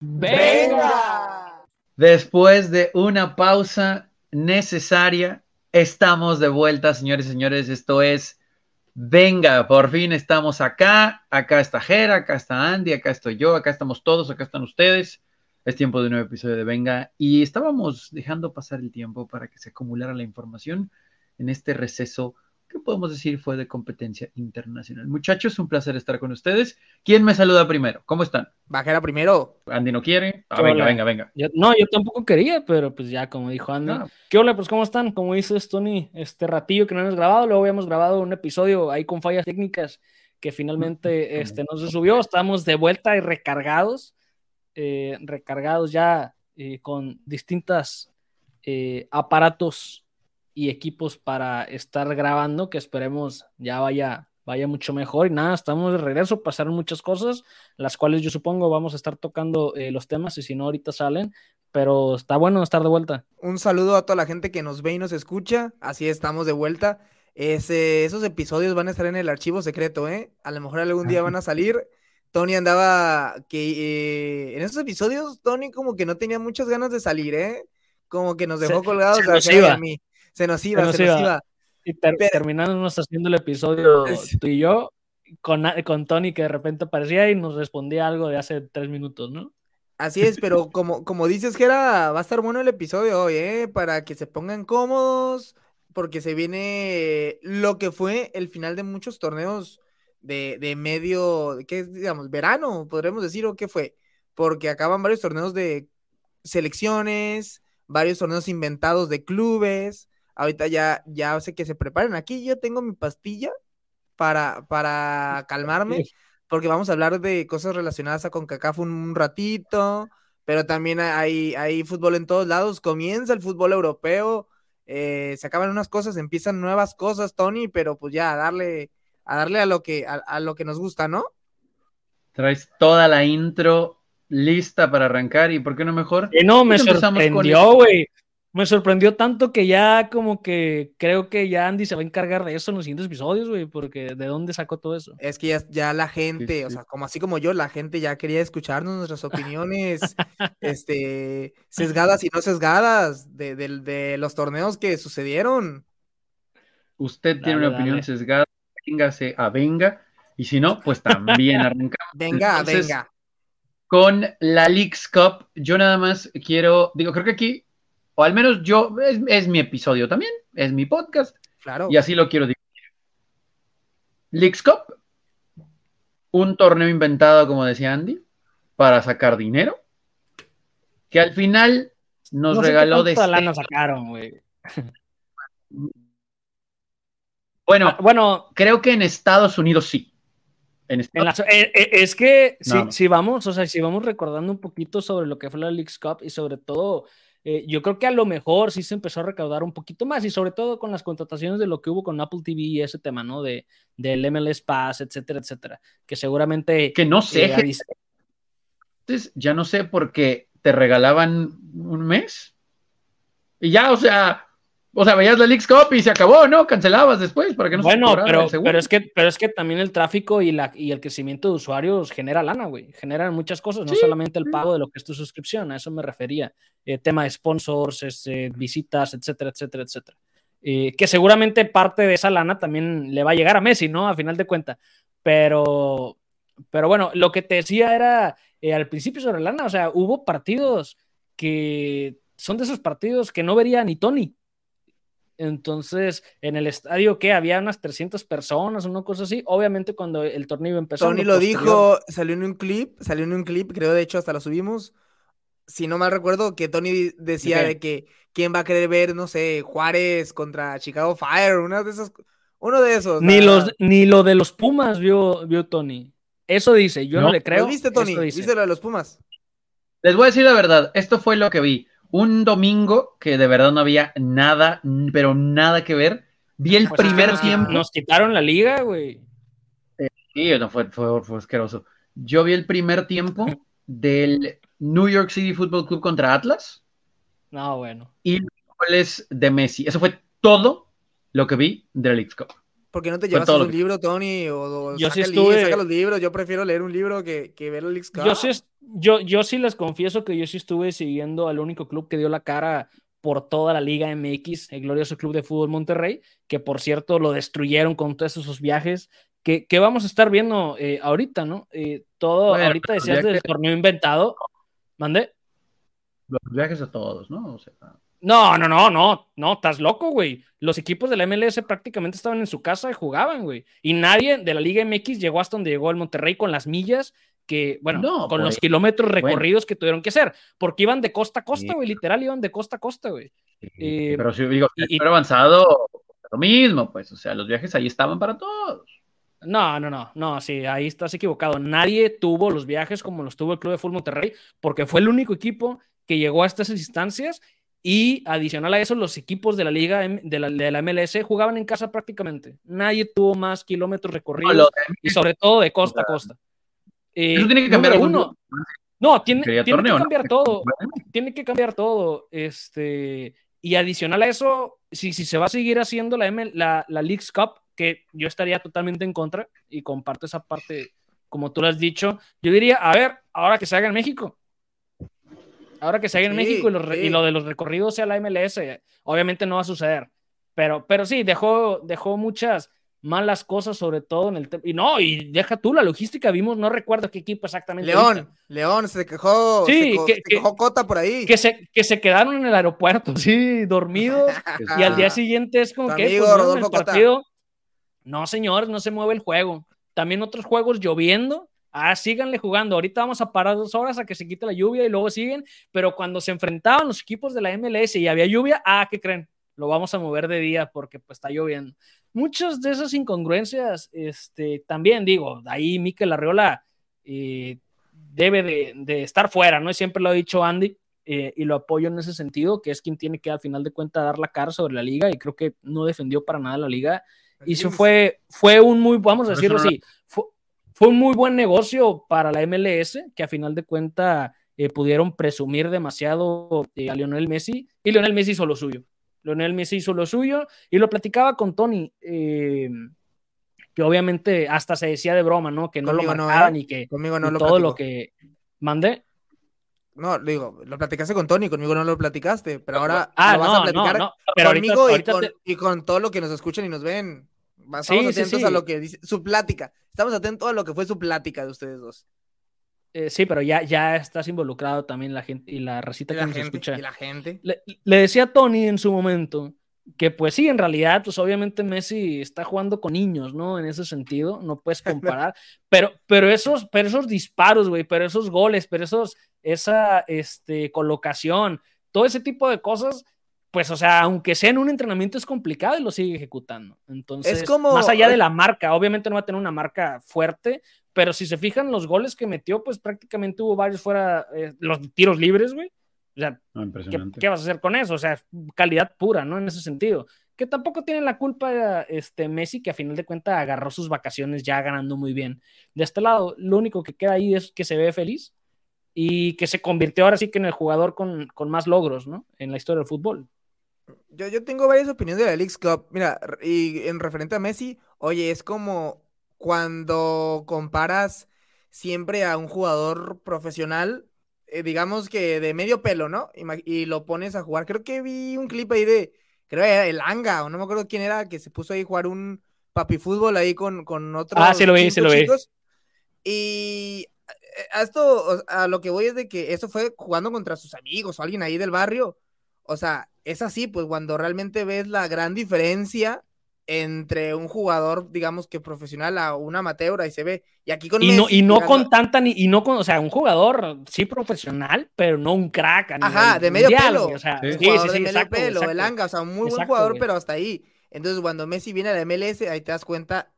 ¡Venga! Después de una pausa necesaria, estamos de vuelta, señores y señores. Esto es Venga, por fin estamos acá. Acá está Jera, acá está Andy, acá estoy yo, acá estamos todos, acá están ustedes. Es tiempo de un nuevo episodio de Venga y estábamos dejando pasar el tiempo para que se acumulara la información en este receso que podemos decir fue de competencia internacional. Muchachos, un placer estar con ustedes. ¿Quién me saluda primero? ¿Cómo están? Bajera primero. Andy no quiere. Ah, venga, venga, venga. no, yo tampoco quería, pero pues ya como dijo Andy. ¿Qué hola? Pues ¿cómo están? Como dices Tony, este ratillo que no hemos grabado, luego habíamos grabado un episodio ahí con fallas técnicas que finalmente este, no se subió. Estamos de vuelta y recargados, eh, recargados ya eh, con distintas eh, aparatos y equipos para estar grabando, que esperemos ya vaya, vaya mucho mejor. Y nada, estamos de regreso, pasaron muchas cosas, las cuales yo supongo vamos a estar tocando eh, los temas, y si no, ahorita salen. Pero está bueno estar de vuelta. Un saludo a toda la gente que nos ve y nos escucha. Así estamos de vuelta. Ese, esos episodios van a estar en el archivo secreto, ¿eh? A lo mejor algún día van a salir. Tony andaba que eh, en esos episodios Tony como que no tenía muchas ganas de salir, ¿eh? Como que nos dejó colgados a mí. Se nos iba, se nos, iba. Y terminamos haciendo el episodio tú y yo con, con Tony que de repente aparecía y nos respondía algo de hace tres minutos, ¿no? Así es, pero como, como dices, Gera, va a estar bueno el episodio hoy, ¿eh? Para que se pongan cómodos, porque se viene lo que fue el final de muchos torneos de, de medio, ¿qué es, digamos? Verano, podremos decir, o qué fue. Porque acaban varios torneos de selecciones, varios torneos inventados de clubes, Ahorita ya, ya sé que se preparen. Aquí yo tengo mi pastilla para, para calmarme, porque vamos a hablar de cosas relacionadas a CONCACAF un, un ratito, pero también hay, hay fútbol en todos lados. Comienza el fútbol europeo, eh, se acaban unas cosas, empiezan nuevas cosas, Tony, pero pues ya a darle a darle a lo que a, lo que nos gusta, ¿no? Traes toda la intro lista para arrancar y por qué no mejor. Que no me sorprendió, güey me sorprendió tanto que ya como que creo que ya Andy se va a encargar de eso en los siguientes episodios, güey, porque ¿de dónde sacó todo eso? Es que ya, la gente, o sea, como así como yo, la gente ya quería escucharnos nuestras opiniones, este, sesgadas y no sesgadas de, los torneos que sucedieron. Usted tiene una opinión sesgada, véngase a venga, y si no, pues también arrancamos. venga, venga. Con la Leagues Cup, yo nada más quiero, digo, creo que aquí o al menos yo, es, mi episodio también, es mi podcast. Claro. Y así lo quiero decir. Leagues Cup, un torneo inventado, como decía Andy, para sacar dinero, que al final nos regaló de... lana sacaron, güey. Bueno, ah, bueno, creo que en Estados Unidos sí. En eh, eh, es que si, vamos, o sea, si vamos recordando un poquito sobre lo que fue la Leagues Cup y sobre todo eh, yo creo que a lo mejor sí se empezó a recaudar un poquito más y sobre todo con las contrataciones de lo que hubo con Apple TV y ese tema, ¿no? De, del MLS Pass, etcétera, etcétera. Que seguramente... Que no sé. Eh, ya no sé porque te regalaban un mes. Y ya, o sea, o sea, veías la League Cup y se acabó, ¿no? Cancelabas después para que no bueno, se pero, pero es que pero es que también el tráfico y, la, y el crecimiento de usuarios genera lana, güey. Generan muchas cosas, no solamente el pago de lo que es tu suscripción, a eso me refería. Eh, tema de sponsors, este, visitas, etcétera, etcétera, etcétera. Eh, que seguramente parte de esa lana también le va a llegar a Messi, ¿no? A final de cuentas. Pero, pero bueno, lo que te decía era eh, al principio sobre lana, o sea, hubo partidos que son de esos partidos que no vería ni Tony entonces, en el estadio, que Había unas 300 personas, una cosa así. Obviamente, cuando el torneo empezó. Tony lo dijo, salió en un clip, salió en un clip, creo de hecho hasta lo subimos. Si no mal recuerdo, que Tony decía ¿De, que quién va a querer ver, no sé, Juárez contra Chicago Fire, una de esas, uno de esos. Ni, los, ni lo de los Pumas vio, vio Tony. Eso dice, yo no, le creo. ¿Lo viste, Tony? ¿Viste lo de los Pumas? Les voy a decir la verdad, esto fue lo que vi un domingo que de verdad no había nada, pero nada que ver. Vi el pues primer tiempo. Nos quitaron la liga, güey. sí, no, fue, fue, asqueroso. Yo vi el primer tiempo del New York City Football Club contra Atlas. No, bueno. Y los goles de Messi. Eso fue todo lo que vi de la League Cup. ¿Por qué no te llevas un libro, Tony? O, yo sí estuve... saca los libros. Yo prefiero leer un libro que, que ver el League Cup. Yo sí, Yo, yo sí les confieso que yo sí estuve siguiendo al único club que dio la cara por toda la Liga MX, el glorioso Club de Fútbol Monterrey, que por cierto lo destruyeron con todos esos viajes, que, que vamos a estar viendo eh, ahorita, ¿no? Eh, todo, ahorita decías del torneo inventado. ¿Mande? Los viajes a todos, ¿no? O sea... No, no, no, no, no, estás loco, güey. Los equipos de la MLS prácticamente estaban en su casa y jugaban, güey. Y nadie de la Liga MX llegó hasta donde llegó el Monterrey con las millas que, bueno, con los pues, kilómetros recorridos que tuvieron que hacer, porque iban de costa a costa, güey, literal iban de costa a costa, güey. Eh, pero si digo, y, avanzado, lo mismo, pues, o sea, los viajes ahí estaban para todos. No, no, no, no, sí, ahí estás equivocado. Nadie tuvo los viajes como los tuvo el Club de Fútbol Monterrey, porque fue el único equipo que llegó a estas instancias y adicional a eso, los equipos de la liga de la, de la MLS jugaban en casa prácticamente. Nadie tuvo más kilómetros recorridos y sobre todo de costa a costa. Eh, Eso tiene que cambiar uno. No, tiene, tiene que cambiar todo. Tiene que cambiar todo. Este, y adicional a eso, si, si se va a seguir haciendo la, M, la, la League's Cup, que yo estaría totalmente en contra y comparto esa parte, como tú lo has dicho, yo diría, a ver, ahora que se haga en México. Ahora que se haga en México y lo, y lo, de los recorridos sea la MLS, obviamente no va a suceder. Pero, pero sí, dejó, dejó muchas, malas cosas, sobre todo en el Y no, y deja tú la logística, vimos, no recuerdo qué equipo exactamente. León, León, se quejó, sí, se, quejó Cota por ahí. Que se, que se quedaron en el aeropuerto, sí, dormidos, y al día siguiente es como que pues, partido. No, señores, no se mueve el juego. También otros juegos lloviendo. Ah, síganle jugando. Ahorita vamos a parar dos horas a que se quite la lluvia y luego siguen. Pero cuando se enfrentaban los equipos de la MLS y había lluvia, ah, ¿qué creen? Lo vamos a mover de día porque pues está lloviendo muchas de esas incongruencias, este, también digo, ahí Mikel Arriola eh, debe de, estar fuera, ¿no? Siempre lo ha dicho Andy eh, y lo apoyo en ese sentido, que es quien tiene que al final de cuentas dar la cara sobre la liga y creo que no defendió para nada la liga. Y eso fue, fue un muy, vamos a decirlo así, fue, fue, un muy buen negocio para la MLS, que a final de cuentas eh, pudieron presumir demasiado a Lionel Messi y Lionel Messi hizo lo suyo. Leonel Messi hizo lo suyo y lo platicaba con Tony, eh, que obviamente hasta se decía de broma, ¿no? Que no lo marcaban ¿eh? y que conmigo no lo todo lo que mandé. No, digo, lo platicaste con Tony, conmigo no lo platicaste, pero ahora ah, lo vas a platicar conmigo y, con, todo lo que nos escuchan y nos ven. Estamos atentos a lo que dice su plática. Estamos atentos a lo que fue su plática de ustedes dos. Eh, sí, pero ya, ya estás involucrado también la gente y la racita que nos escucha. Y la gente. Le, decía a Tony en su momento que pues sí, en realidad, pues obviamente Messi está jugando con niños, ¿no? En ese sentido, no puedes comparar, pero, pero, esos, pero esos disparos, güey, pero esos goles, pero esos, esa este, colocación, todo ese tipo de cosas, pues, o sea, aunque sea en un entrenamiento es complicado y lo sigue ejecutando. Entonces, más allá de la marca, obviamente no va a tener una marca fuerte, pero si se fijan los goles que metió, pues prácticamente hubo varios fuera, eh, los tiros libres, güey. O sea, ah, ¿qué, vas a hacer con eso? O sea, calidad pura, ¿no? En ese sentido. Que tampoco tiene la culpa este, Messi, que a final de cuentas agarró sus vacaciones ya ganando muy bien. De este lado, lo único que queda ahí es que se ve feliz y que se convirtió ahora sí que en el jugador con, con más logros, ¿no? En la historia del fútbol. Yo, yo tengo varias opiniones de la League Cup. Mira, y en referente a Messi, oye, es como cuando comparas siempre a un jugador profesional, eh, digamos que de medio pelo, ¿no? Y, lo pones a jugar. Creo que vi un clip ahí de, creo que era el Anga, o no me acuerdo quién era, que se puso ahí a jugar un papi fútbol ahí con, con otros. Ah, sí lo vi, sí lo vi. Y eh, a esto, a lo que voy es de que eso fue jugando contra sus amigos o alguien ahí del barrio. O sea, es así, pues cuando realmente ves la gran diferencia entre un jugador, digamos que profesional a un amateur, ahí se ve. Y aquí con Y no, y no con tanta, ni, y no con, o sea, un jugador sí profesional, pero no un crack. Ajá, de medio pelo. O sea, sí, sí, sí, de medio pelo, el Anga, o sea, un muy buen jugador, pero hasta ahí. Entonces, cuando Messi viene a la MLS, ahí te das cuenta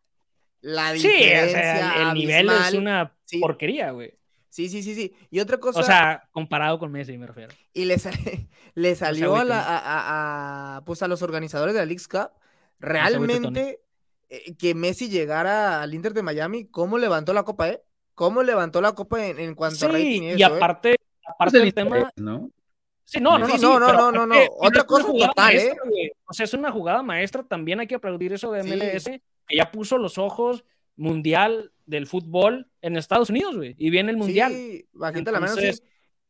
la diferencia. Sí, el, nivel es una porquería, güey. Sí, sí, sí, sí. Y otra cosa. O sea, comparado con Messi, me refiero. Y le, le salió a, la, a, a, pues a los organizadores de la League Cup realmente eh, que Messi llegara al Inter de Miami, ¿cómo levantó la copa, eh? ¿Cómo levantó la copa en, cuanto a rating? Y, y eh? aparte, aparte del tema. ¿no? Sí, no, no, no, no, no, no, no, Otra cosa total, ¿eh? O sea, es una jugada maestra, también hay que aplaudir eso de MLS, que ya puso los ojos mundial del fútbol en Estados Unidos, güey. Y viene el mundial. Sí, bajita la mano,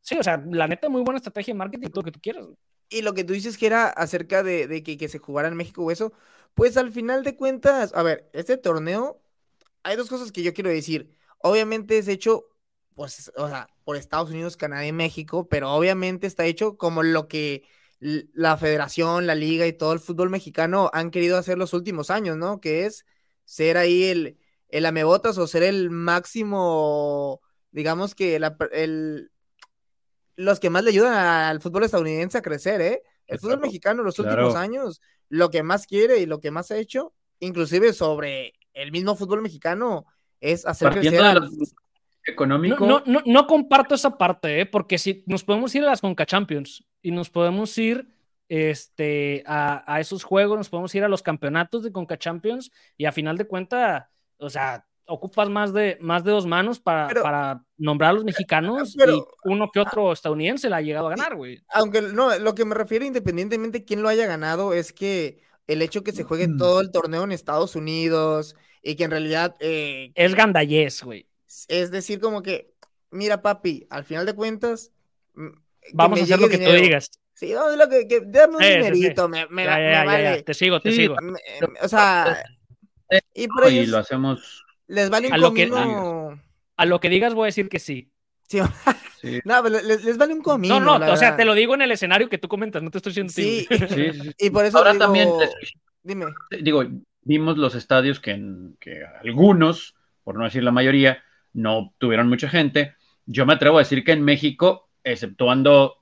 sí. O sea, la neta, muy buena estrategia de marketing, todo lo que tú quieras. güey. Y lo que tú dices que era acerca de, de que, que se jugara en México o eso, pues al final de cuentas, a ver, este torneo, hay dos cosas que yo quiero decir. Obviamente es hecho, pues, o sea, por Estados Unidos, Canadá y México, pero obviamente está hecho como lo que la federación, la liga y todo el fútbol mexicano han querido hacer los últimos años, ¿no? Que es ser ahí el, el amebotas o ser el máximo, digamos que la el, los que más le ayudan al fútbol estadounidense a crecer, ¿eh? El fútbol Claro, mexicano en los claro. últimos años, lo que más quiere y lo que más ha hecho, inclusive sobre el mismo fútbol mexicano, es hacer Partiendo crecer de al- económico, No, no, no, no comparto esa parte, ¿eh? porque si nos podemos ir a las Conca Champions y nos podemos ir este, a, a esos juegos, nos podemos ir a los campeonatos de Conca Champions y a final de cuentas, o sea, ocupas más de, más de dos manos para, Pero- para nombrar a los mexicanos pero- y uno que otro estadounidense la ha llegado a ganar, güey. Aunque no, lo que me refiero independientemente de quién lo haya ganado es que el hecho que se juegue Mm. todo el torneo en Estados Unidos y que en realidad eh, Es gandallés, güey. es decir como que, mira papi, al final de cuentas, mm, Vamos a hacer lo que tú digas. Sí, a lo que, que- dame un Sí, sí, sí. dinerito, me, me, Ya, va- ya, me ya, ya, vale. Te sigo, te Sí, sigo. Me- me- o sea, y por y ellos lo hacemos. les vale un A lo que- comino. A lo que digas voy a decir que sí. Sí, Sí, no, pero les, les vale un comino. No, no, la o sea, verdad. te lo digo en el escenario que tú comentas, no te estoy diciendo Sí, sí, sí. y por eso Ahora digo, también, dime. digo, vimos los estadios que, en- que algunos, por no decir la mayoría, no tuvieron mucha gente. Yo me atrevo a decir que en México, exceptuando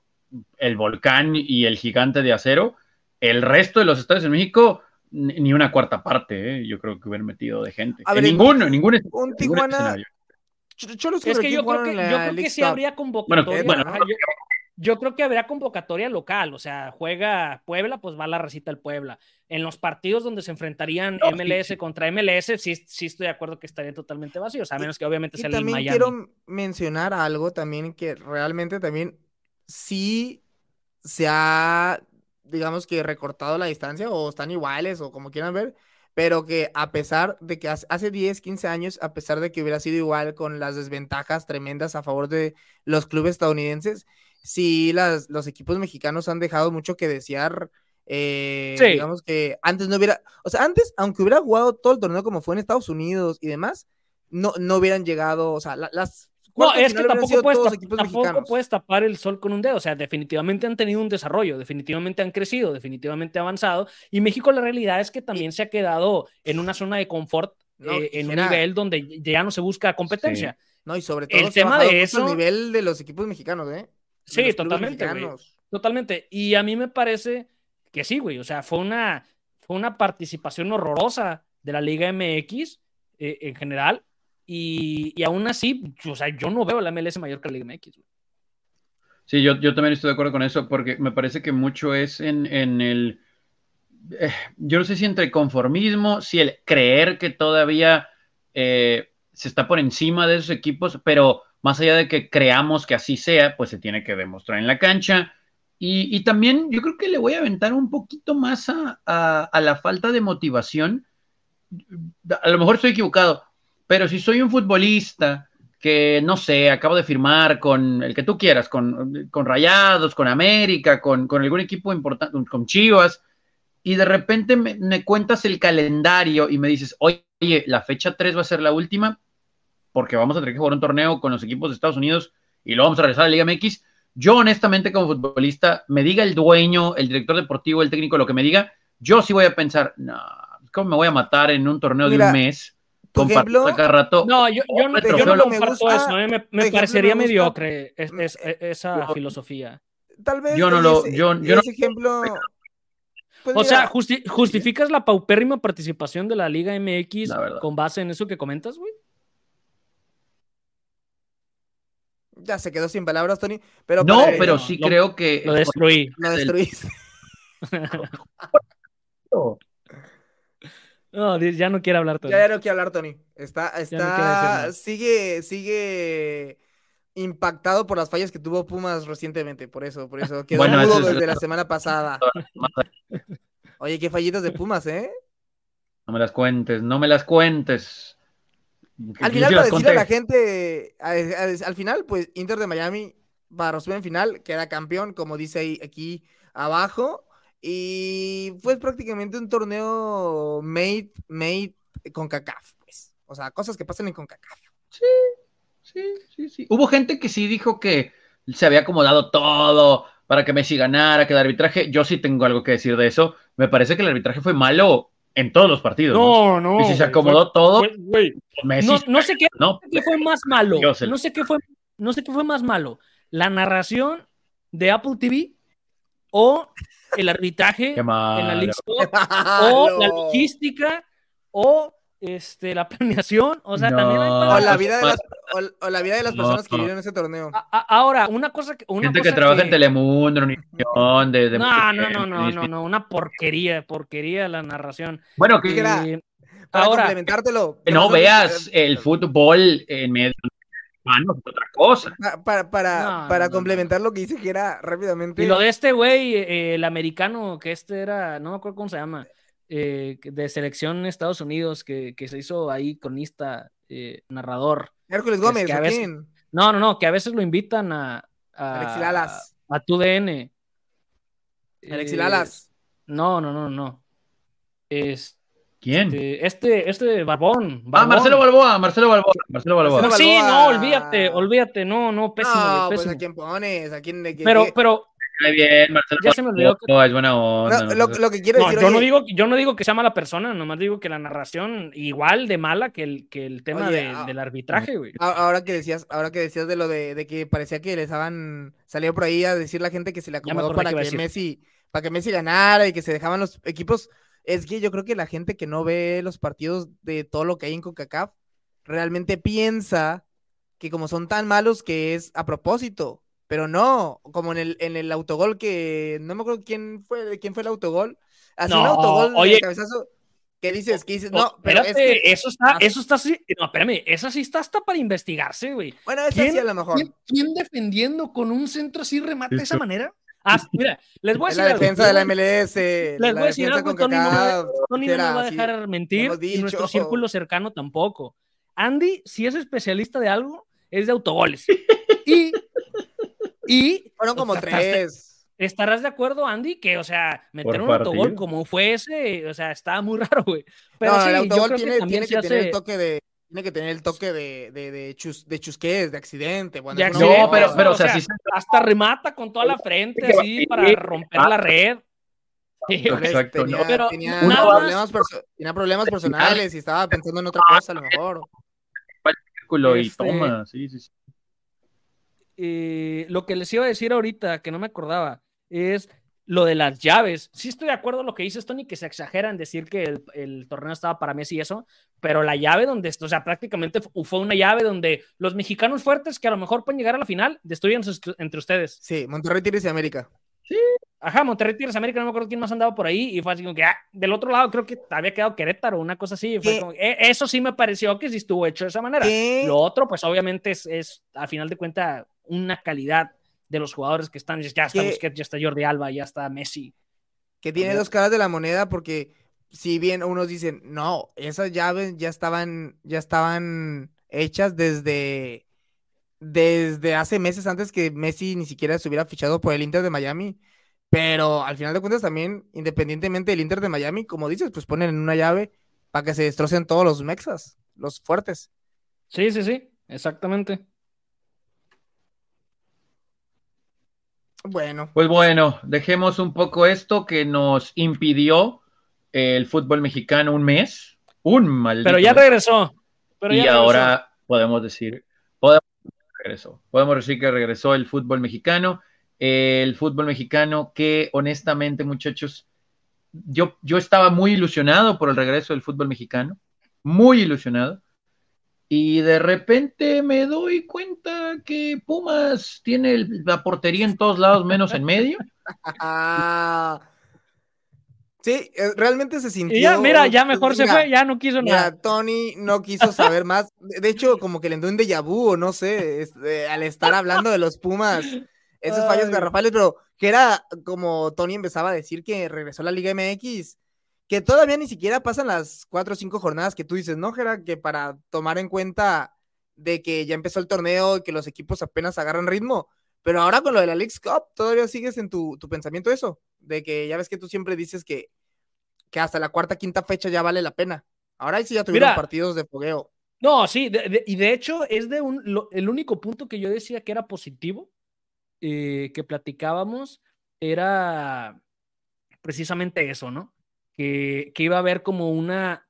el volcán y el gigante de acero, el resto de los estadios en México, ni una cuarta parte, ¿eh? yo creo que hubieran metido de gente. A En ver, en- ninguno, en ningún, Un Tijuana, escenario. Cholos Es que yo creo que, yo creo que sí habría convocatoria. bueno, yo, yo creo que habría convocatoria local, o sea, juega Puebla, pues va la recita del Puebla. En los partidos donde se enfrentarían No, MLS sí. contra MLS, sí, sí estoy de acuerdo que estarían totalmente vacíos, a Y- menos que obviamente Y sea el también Miami. quiero mencionar algo también que realmente también sí se ha, digamos que recortado la distancia o están iguales o como quieran ver, pero que a pesar de que hace- hace 10, 15 años, a pesar de que hubiera sido igual con las desventajas tremendas a favor de los clubes estadounidenses, sí las, los equipos mexicanos han dejado mucho que desear. eh, Sí. Digamos que antes no hubiera, o sea, antes, aunque hubiera jugado todo el torneo como fue en Estados Unidos y demás, no, no hubieran llegado, o sea, la- las No, es que tampoco, puedes, todos tap- equipos tampoco puedes tapar el sol con un dedo. O sea, definitivamente han tenido un desarrollo, definitivamente han crecido, definitivamente avanzado. Y México, la realidad es que también se ha quedado en una zona de confort, No, eh, en un nivel donde ya no se busca competencia. No, y sobre todo el tema de mucho el eso- nivel de los equipos mexicanos, ¿eh? De Sí, totalmente. Totalmente. Y a mí me parece que sí, güey. O sea, fue una, fue una participación horrorosa de la Liga MX eh, en general. Y, aún así, o sea, yo no veo la MLS mayor que la Liga MX. güey. Sí, yo, yo también estoy de acuerdo con eso, porque me parece que mucho es en, en el, eh, yo no sé si entre conformismo, si el creer que todavía eh, se está por encima de esos equipos, pero más allá de que creamos que así sea, pues se tiene que demostrar en la cancha. Y, y también yo creo que le voy a aventar un poquito más a, a la falta de motivación. A lo mejor estoy equivocado, pero si soy un futbolista que no sé, acabo de firmar con el que tú quieras, con, con Rayados, con América, con, con algún equipo importante, con Chivas, y de repente me, me, cuentas el calendario y me dices, oye, la fecha 3 va a ser la última, porque vamos a tener que jugar un torneo con los equipos de Estados Unidos y luego vamos a regresar a la Liga MX. Yo, honestamente, como futbolista, me diga el dueño, el director deportivo, el técnico, lo que me diga, yo sí voy a pensar, no, ¿cómo me voy a matar en un torneo Mira, de un mes? Ejemplo, rato. No, yo, yo, no, yo no me comparto gusta- eso. eh, Me, me ejemplo, parecería me gusta- mediocre es- es- Mm, esa yo- filosofía. Tal vez Yo no lo- ese, yo- yo no- ese ejemplo. pues O sea, justi- ¿justificas la paupérrima participación de la Liga MX La con base en eso que comentas, güey? ya se quedó sin palabras, Tony. Pero no, para- pero no, sí lo- creo que. Lo destruí. lo destruiste. No, ya no quiere hablar todo. Ya, ya no quiero hablar, Tony. Está, quiere está, sigue, sigue impactado por las fallas que tuvo Pumas recientemente, por eso, por eso. Quedó Bueno, mudo eso es- desde la semana pasada. Oye, qué fallitas de Pumas, ¿eh? No me las cuentes, no me las cuentes. Al final, para decirle a la gente, al final, pues Inter de Miami para en final, queda campeón, como dice aquí abajo. Y fue prácticamente un torneo made, made con CACAF, pues. O sea, cosas que pasan en CONCACAF. Sí, sí, sí, sí. Hubo gente que sí dijo que se había acomodado todo para que Messi ganara, que el arbitraje, yo sí tengo algo que decir de eso. Me parece que el arbitraje fue malo en todos los partidos. No, no. y si se acomodó todo, no, sé qué, fue más malo. No sé qué fue, no sé qué fue más malo. La narración de Apple TV o el arbitraje en la League o la logística o este, la planeación, o sea, también hay o la vida de las, o, la vida de las personas que vivieron ese torneo. ahora, una cosa que una gente que trabaja en Telemundo, en de, de no, no, no, no, no, no, una porquería, porquería la narración. Bueno, que eh, para ahora, complementártelo. Que no veas el fútbol en medio otra cosa. Para, para, para complementar lo que dice que era rápidamente. Y lo de este güey, eh, el americano, que este era, no me acuerdo cómo se llama, eh, de selección en Estados Unidos, que, se hizo ahí cronista, eh, narrador. Hércules Gómez, No, no, no, que a veces lo invitan a. a A, tu DN. Alexis Lalas. No, no, no, no. Es, ¿Quién? Este, este, este Barbón, Ah, Marcelo Balboa, Marcelo Balboa, Marcelo Balboa. sí, no, olvídate, olvídate, no, no, pésimo. No, pues a quién pones, a quién. pero, pero. Muy bien, Marcelo ya se me olvidó que... es buena onda. No, lo, que quiero decir. Yo, no digo, yo no digo que sea mala persona, nomás digo que la narración igual de mala que el, que el tema de, del arbitraje, güey. Ahora que decías, ahora que decías de lo de, de que parecía que les estaban salió por ahí a decir la gente que se le acomodó para que Messi, para que Messi ganara y que se dejaban los equipos es que yo creo que la gente que no ve los partidos de todo lo que hay en CONCACAF realmente piensa que como son tan malos que es a propósito, pero no, como en el, en el autogol que no me acuerdo quién fue, quién fue el autogol, así un autogol de cabezazo. ¿Qué dices? ¿Qué dices? No, pero es que... eso está, eso está así. No, espérame, esa sí está hasta para investigarse, güey. Bueno, esa sí a lo mejor. ¿quién, defendiendo con un centro así remate de esa manera? Ah, mira, les voy a decir. La defensa de la MLS. Les voy a decir algo, Tony, no, Tony no me va a dejar mentir y nuestro círculo cercano tampoco. Andy, si es especialista de algo, es de autogoles. y. y Fueron como tres. Estarás de acuerdo, Andy, que, o sea, meter un autogol como fue ese, o sea, estaba muy raro, güey. Pero no, sí, el autogol tiene, tiene que tener el toque de, tiene que tener el toque de, de, de, chus, de chusqués, de accidente. Bueno, no, pero, pero o sea, hasta remata con toda la frente así para romper la red. Exacto, tenía, pero tenía, problemas tenía, problemas personales y estaba pensando en otra cosa a lo mejor. Y este, toma, sí, sí, sí. Eh, lo que les iba a decir ahorita, que no me acordaba, es lo de las llaves. Sí estoy de acuerdo con lo que dices, Tony, que se exagera en decir que el, torneo estaba para Messi y eso, pero la llave donde, o sea, prácticamente fue una llave donde los mexicanos fuertes que a lo mejor pueden llegar a la final destruyen entre ustedes. Sí, Monterrey Tigres y América. Sí. Ajá, Monterrey Tigres América, no me acuerdo quién más andaba por ahí y fue así como que, ah, del otro lado creo que había quedado Querétaro, una cosa así. Fue como, eh, eso sí me pareció que sí estuvo hecho de esa manera. Lo otro, pues obviamente es, es, a final de cuentas, una calidad de los jugadores que están, ya está Busquets, ya está Jordi Alba, ya está Messi. Que tiene dos caras de la moneda porque si bien unos dicen, no, esas llaves ya estaban, ya estaban hechas desde, desde hace meses antes que Messi ni siquiera se hubiera fichado por el Inter de Miami. Pero al final de cuentas también, independientemente del Inter de Miami, como dices, pues ponen en una llave para que se destrocen todos los mexas, los fuertes. Sí, sí, sí, exactamente. Bueno. Pues bueno, dejemos un poco esto que nos impidió el fútbol mexicano un mes. Un maldito. Pero ya regresó. y ahora podemos decir, podemos, regresó. Podemos decir que regresó el fútbol mexicano. El fútbol mexicano que honestamente, muchachos, yo, yo estaba muy ilusionado por el regreso del fútbol mexicano. Muy ilusionado. Y de repente me doy cuenta que Pumas tiene la portería en todos lados menos en medio. sí, eh, realmente se sintió. ya, mira, ya mejor se fue, ya no quiso nada. Tony no quiso saber más. De hecho, como que le entró un déjà vu, o no sé, este, al estar hablando de los Pumas, esos fallos garrafales, pero que era como Tony empezaba a decir que regresó a la Liga MX que todavía ni siquiera pasan las cuatro o cinco jornadas que tú dices, ¿no, Gera? Que para tomar en cuenta de que ya empezó el torneo y que los equipos apenas agarran ritmo. Pero ahora con lo de la League Cup, todavía sigues en tu, tu pensamiento eso, de que ya ves que tú siempre dices que, que hasta la cuarta, quinta fecha ya vale la pena. Ahora sí ya tuvieron partidos de fogueo. No, sí, y de hecho es de un, el único punto que yo decía que era positivo, eh, que platicábamos, era precisamente eso, ¿no? Que, que iba a haber como una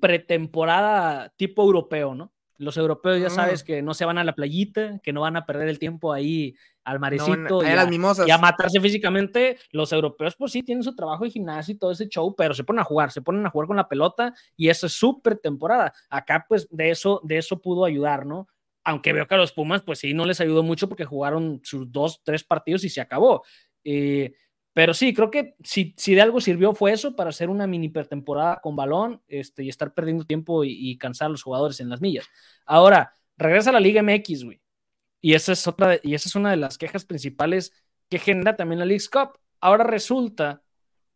pretemporada tipo europeo, ¿no? Los europeos ya sabes mm. que no se van a la playita, que no van a perder el tiempo ahí al marecito y, a, matarse físicamente. Los europeos, pues sí, tienen su trabajo de gimnasio y todo ese show, pero se ponen a jugar, se ponen a jugar con la pelota y eso es súper temporada. Acá, pues, de eso, de eso pudo ayudar, ¿no? Aunque veo que a los Pumas, pues sí, no les ayudó mucho porque jugaron sus dos, tres partidos y se acabó. Eh, pero sí, creo que si, si, de algo sirvió fue eso para hacer una mini pretemporada con balón este, y estar perdiendo tiempo y, cansar a los jugadores en las millas. Ahora, regresa a la Liga MX, güey. Y esa es otra, y esa es una de las quejas principales que genera también la League Cup. Ahora resulta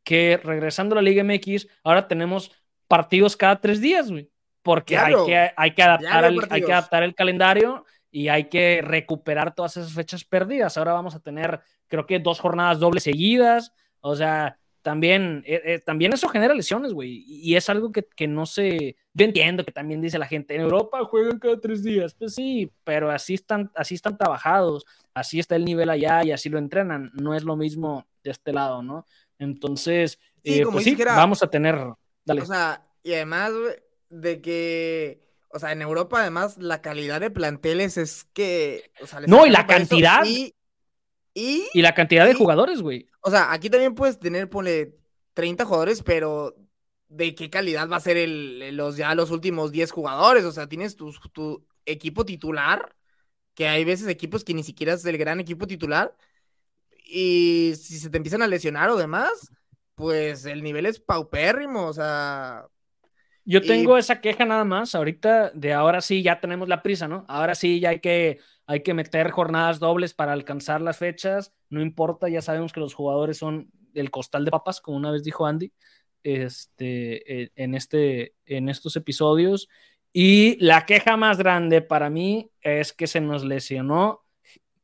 que regresando a la Liga MX, ahora tenemos partidos cada tres días, güey. Porque hay, que, hay, que adaptar el, hay que adaptar el calendario y hay que recuperar todas esas fechas perdidas. Ahora vamos a tener creo que dos jornadas dobles seguidas, o sea, también, eh, eh, también eso genera lesiones, güey, y es algo que, que, no sé, yo entiendo que también dice la gente, en Europa juegan cada tres días, pues sí, pero así están, así están trabajados, así está el nivel allá y así lo entrenan, no es lo mismo de este lado, ¿no? Entonces, sí, eh, pues sí, vamos a tener, dale. O sea, y además, de que... O sea, en Europa, además, la calidad de planteles es que. no, y la cantidad. Y, la cantidad de jugadores, güey. O sea, aquí también puedes tener, ponle 30 jugadores, pero ¿de qué calidad va a ser el, los, ya los últimos 10 jugadores? O sea, tienes tu, tu equipo titular, que hay veces equipos que ni siquiera es el gran equipo titular, y si se te empiezan a lesionar o demás, pues el nivel es paupérrimo, o sea... Yo tengo esa queja nada más, ahorita de ahora sí ya tenemos la prisa, ¿no? Ahora sí ya hay que hay que meter jornadas dobles para alcanzar las fechas, no importa, ya sabemos que los jugadores son el costal de papas, como una vez dijo Andy, este, e, en, este, en estos episodios. Y la queja más grande para mí es que se nos lesionó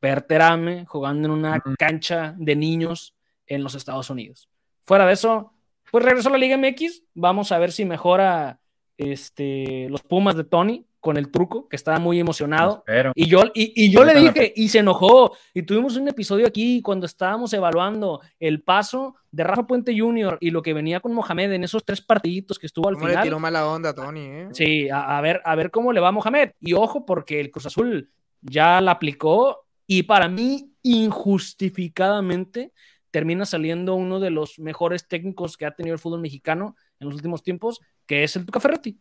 Berterame jugando en una cancha de niños en los Estados Unidos. Fuera de eso, pues regresó a la Liga MX, vamos a ver si mejora este, los Pumas de Tony, con el truco, que estaba muy emocionado. Y yo, y, yo le dije, y se enojó. Y tuvimos un episodio aquí cuando estábamos evaluando el paso de Rafa Puente Jr. y lo que venía con Mohamed en esos tres partiditos que estuvo al final. le tiró mala onda, Tony, ¿eh? Sí, a, ver, a ver cómo le va a Mohamed. Y ojo, porque el Cruz Azul ya la aplicó y para mí, injustificadamente, termina saliendo uno de los mejores técnicos que ha tenido el fútbol mexicano en los últimos tiempos, que es el Tuca Ferretti.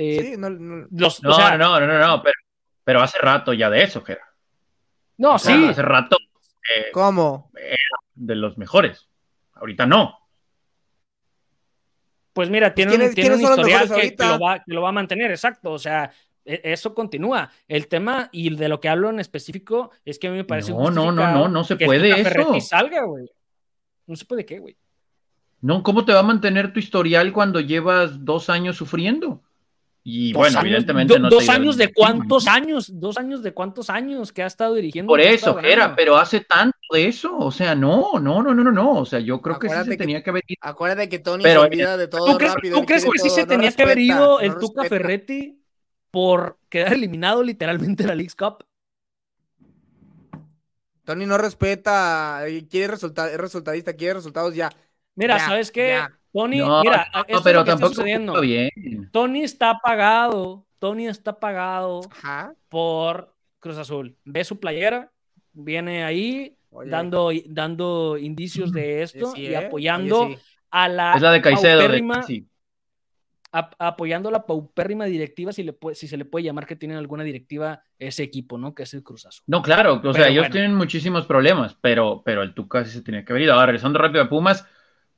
Eh, no, no, no, no, no, pero, pero hace rato ya de eso, Gera. No, sí. Hace rato. Eh, ¿Cómo? de los mejores. Ahorita no. Pues mira, tiene, un, tiene un historial que, lo va, que, lo va, a mantener, exacto. O sea, e, eso continúa. El tema y de lo que hablo en específico es que a mí me parece. No, no, no, no, no se puede eso. salga, güey. No se puede qué, güey. No, ¿cómo te va a mantener tu historial cuando llevas dos años sufriendo? Y bueno, evidentemente no Dos años de cuántos años, dos años de cuántos años que ha estado dirigiendo. Por eso, era, pero hace tanto de eso, o sea, no, no, no, no, no, o sea, yo creo que sí se tenía que haber ido. Acuérdate que Tony se olvida de todo ¿tú crees, rápido. ¿Tú crees que sí se tenía que haber ido el Tuca Ferretti por quedar eliminado literalmente en la League Cup? Tony no respeta, quiere resultar, es resultadista, quiere resultados ya. Mira, ¿sabes qué? Tony, mira, pero tampoco está sucediendo. Bien. Tony está pagado, Tony está pagado por Cruz Azul. Ve su playera, viene ahí dando, dando indicios de esto y ¿eh? apoyando a la. Es la de Caicedo, sí. apoyando la paupérrima directiva, si, le puede, si se le puede llamar que tienen alguna directiva ese equipo, ¿no? Que es el Cruz Azul. No, claro, o sea, ellos tienen muchísimos problemas, pero, pero el Tuca sí se tiene que haber ido. Ahora, regresando rápido a Pumas,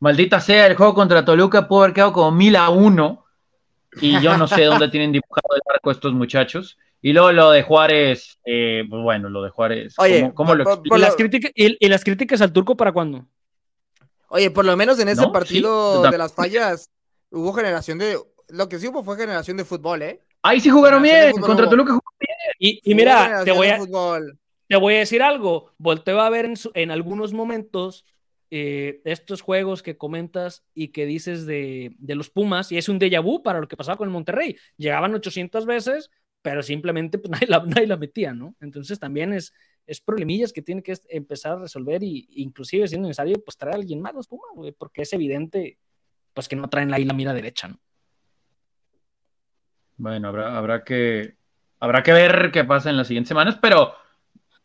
Maldita sea, el juego contra Toluca pudo haber quedado como mil a uno. Y yo no sé dónde tienen dibujado el arco estos muchachos. Y luego lo de Juárez, eh, pues bueno, lo de Juárez, ¿cómo, lo explico? Las críticas, y, las críticas al turco para cuándo? Oye, por lo menos en ese partido de las fallas, Hubo generación de. Lo que sí hubo fue generación de fútbol, ¿eh? Ahí sí jugaron bien. Contra hubo. Toluca jugaron Y, y mira, te voy a, fútbol. te voy a decir algo. Volteo a ver en, su- en algunos momentos eh, estos juegos que comentas y que dices de, de los Pumas, y es un déjà vu para lo que pasaba con el Monterrey. Llegaban 800 veces, pero simplemente pues, nadie, la, nadie la metía, ¿no? Entonces también es, es problemillas que tiene que empezar a resolver y inclusive si es necesario, pues traer a alguien más los Pumas, porque es evidente pues que no traen ahí la mira derecha, ¿no? Bueno, habrá, habrá que habrá que ver qué pasa en las siguientes semanas, pero,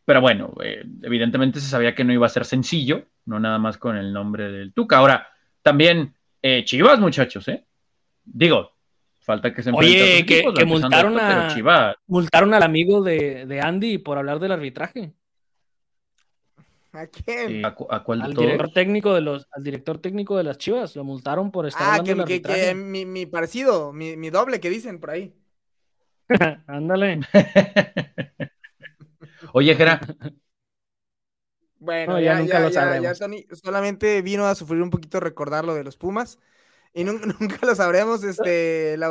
pero bueno, eh, evidentemente se sabía que no iba a ser sencillo, no nada más con el nombre del Tuca. Ahora, también eh, Chivas, muchachos, ¿eh? Digo, falta que se Oye, a que- equipos, que empezando multaron a- Chivas, Multaron al amigo de, de Andy por hablar del arbitraje. ¿A quién? ¿a, cu- a cuál de Al todos? director técnico de los, al director técnico de las Chivas, lo multaron por estar Ah, hablando que, del que, que arbitraje. mi, mi parecido, mi, mi doble que dicen por ahí. Ándale. Oye, Jera, Bueno, No, ya ya, nunca ya, lo ya, sabremos. ya Tony solamente vino a sufrir un poquito recordar lo de los Pumas. Y nunca, nunca lo sabremos, este, la,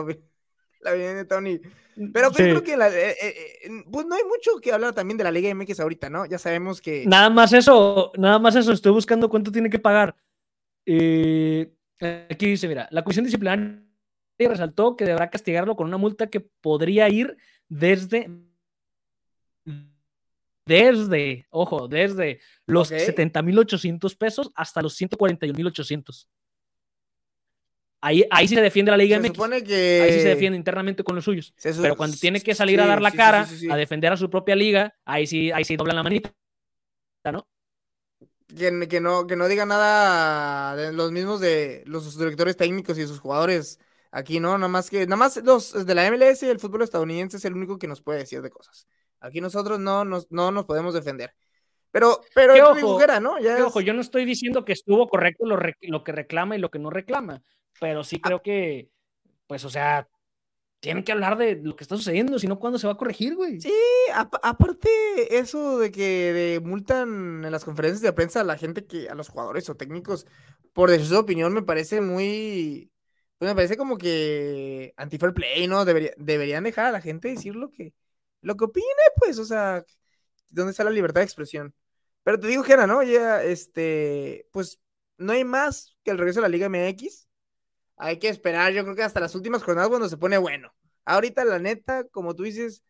la opinión de Tony. Pero pues, Sí. yo creo que la- eh, eh, eh, pues no hay mucho que hablar también de la Liga MX ahorita, ¿no? Ya sabemos que. Nada más eso, nada más eso. Estoy buscando cuánto tiene que pagar. Eh, aquí dice, mira, la comisión disciplinaria resaltó que deberá castigarlo con una multa que podría ir desde, desde, ojo, desde los Ok. 70.800 pesos hasta los 141.800. Ahí, ahí sí se defiende la Liga se MX. supone que. Ahí sí se defiende internamente con los suyos. su- Pero cuando tiene que salir a dar la sí, cara, sí, a defender a su propia liga, ahí sí, ahí sí doblan la manita, ¿no? Que, que no, que no diga nada de los mismos de los directores técnicos y sus jugadores aquí, ¿no? Nada más que, nada más los de la MLS y el fútbol estadounidense es el único que nos puede decir de cosas. Aquí nosotros no nos, no nos podemos defender. Pero, pero yo ojo, ¿no? Ya es- ojo, yo no estoy diciendo que estuvo correcto lo, re- lo que reclama y lo que no reclama, pero sí creo que, pues, o sea, tienen que hablar de lo que está sucediendo, si no, ¿cuándo se va a corregir, güey? Sí, apa- aparte eso de que de multan en las conferencias de prensa a la gente que, a los jugadores o técnicos, por decir su opinión, me parece muy, pues me parece como que anti-fair play, ¿no? Debería- deberían dejar a la gente decir lo que, lo que opine, pues, o sea, ¿dónde está la libertad de expresión? Pero te digo, Jera, ¿no? Ya, este, pues, no hay más que el regreso a la Liga MX. Hay que esperar, yo creo que hasta las últimas jornadas cuando se pone bueno. Ahorita, la neta, como tú dices,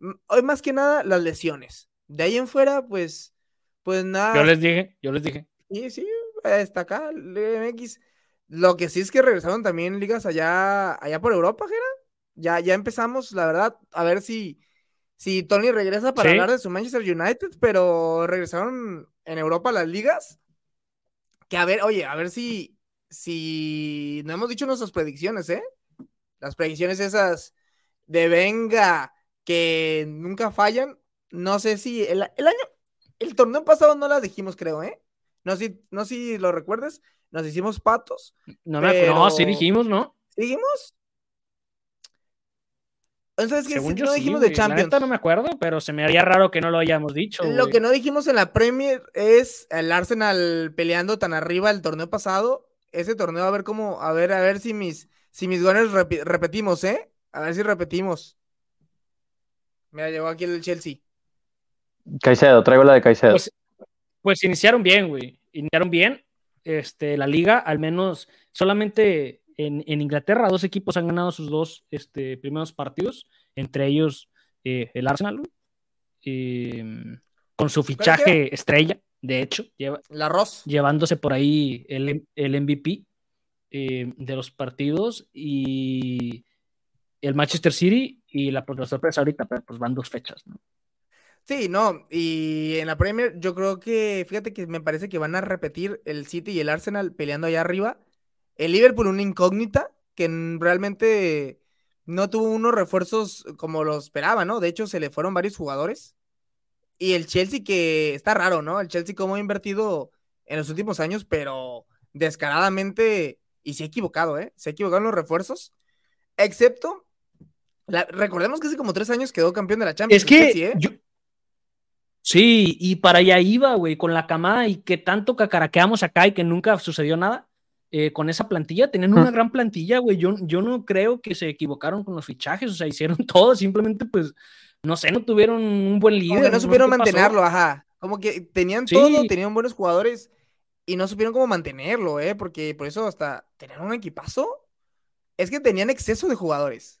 m- hoy más que nada las lesiones. De ahí en fuera, pues, pues nada. Yo les dije, yo les dije. Sí, sí, está acá, Liga MX. Lo que sí es que regresaron también ligas allá, allá por Europa, Jera. Ya, ya empezamos, la verdad, a ver si, si Tony regresa para Sí. hablar de su Manchester United, pero regresaron en Europa las ligas. Que a ver, oye, a ver si, si no hemos dicho nuestras predicciones, ¿eh? Las predicciones esas de venga, que nunca fallan. No sé si el, el año, el torneo pasado no las dijimos, creo, ¿eh? No sé, si- no si lo recuerdas, nos hicimos patos. No, me acuerdo, no, sí Pero- dijimos, ¿no? ¿Dijimos? Entonces, que Según yo no sí, dijimos de La Champions. neta no me acuerdo, pero se me haría raro que no lo hayamos dicho, Lo güey. que no dijimos en la Premier es el Arsenal peleando tan arriba el torneo pasado. Ese torneo, a ver cómo, a ver, a ver si mis, si mis goles repi- repetimos, ¿eh? A ver si repetimos. Mira, llegó aquí el Chelsea. Caicedo, traigo la de Caicedo. Pues, pues iniciaron bien, güey. Iniciaron bien. Este, la liga, al menos solamente en, en Inglaterra, dos equipos han ganado sus dos este, primeros partidos, entre ellos eh, el Arsenal. Eh, con su fichaje estrella, de hecho, lleva, La Ross. llevándose por ahí el, el MVP eh, de los partidos y el Manchester City y la, la sorpresa ahorita, pero pues van dos fechas, ¿no? Sí, no, y en la Premier yo creo que, fíjate que me parece que van a repetir el City y el Arsenal peleando allá arriba. El Liverpool una incógnita que realmente no tuvo unos refuerzos como lo esperaba, ¿no? De hecho se le fueron varios jugadores. Y el Chelsea que está raro, ¿no? El Chelsea como ha invertido en los últimos años, pero descaradamente, y se ha equivocado, ¿eh? Se ha equivocado en los refuerzos, excepto, la- recordemos que hace como tres años quedó campeón de la Champions. Es que Chelsea, ¿eh? yo- Sí, y para allá iba, güey, con la camada y que tanto cacaraqueamos acá y que nunca sucedió nada. Eh, con esa plantilla, tenían una gran plantilla, güey. Yo, yo no creo que se equivocaron con los fichajes, o sea, hicieron todo, simplemente pues, no sé, no tuvieron un buen líder. Como que no supieron mantenerlo, ajá. Como que tenían todo, tenían buenos jugadores y no supieron cómo mantenerlo, ¿eh? Porque por eso hasta tenían un equipazo. Es que tenían exceso de jugadores.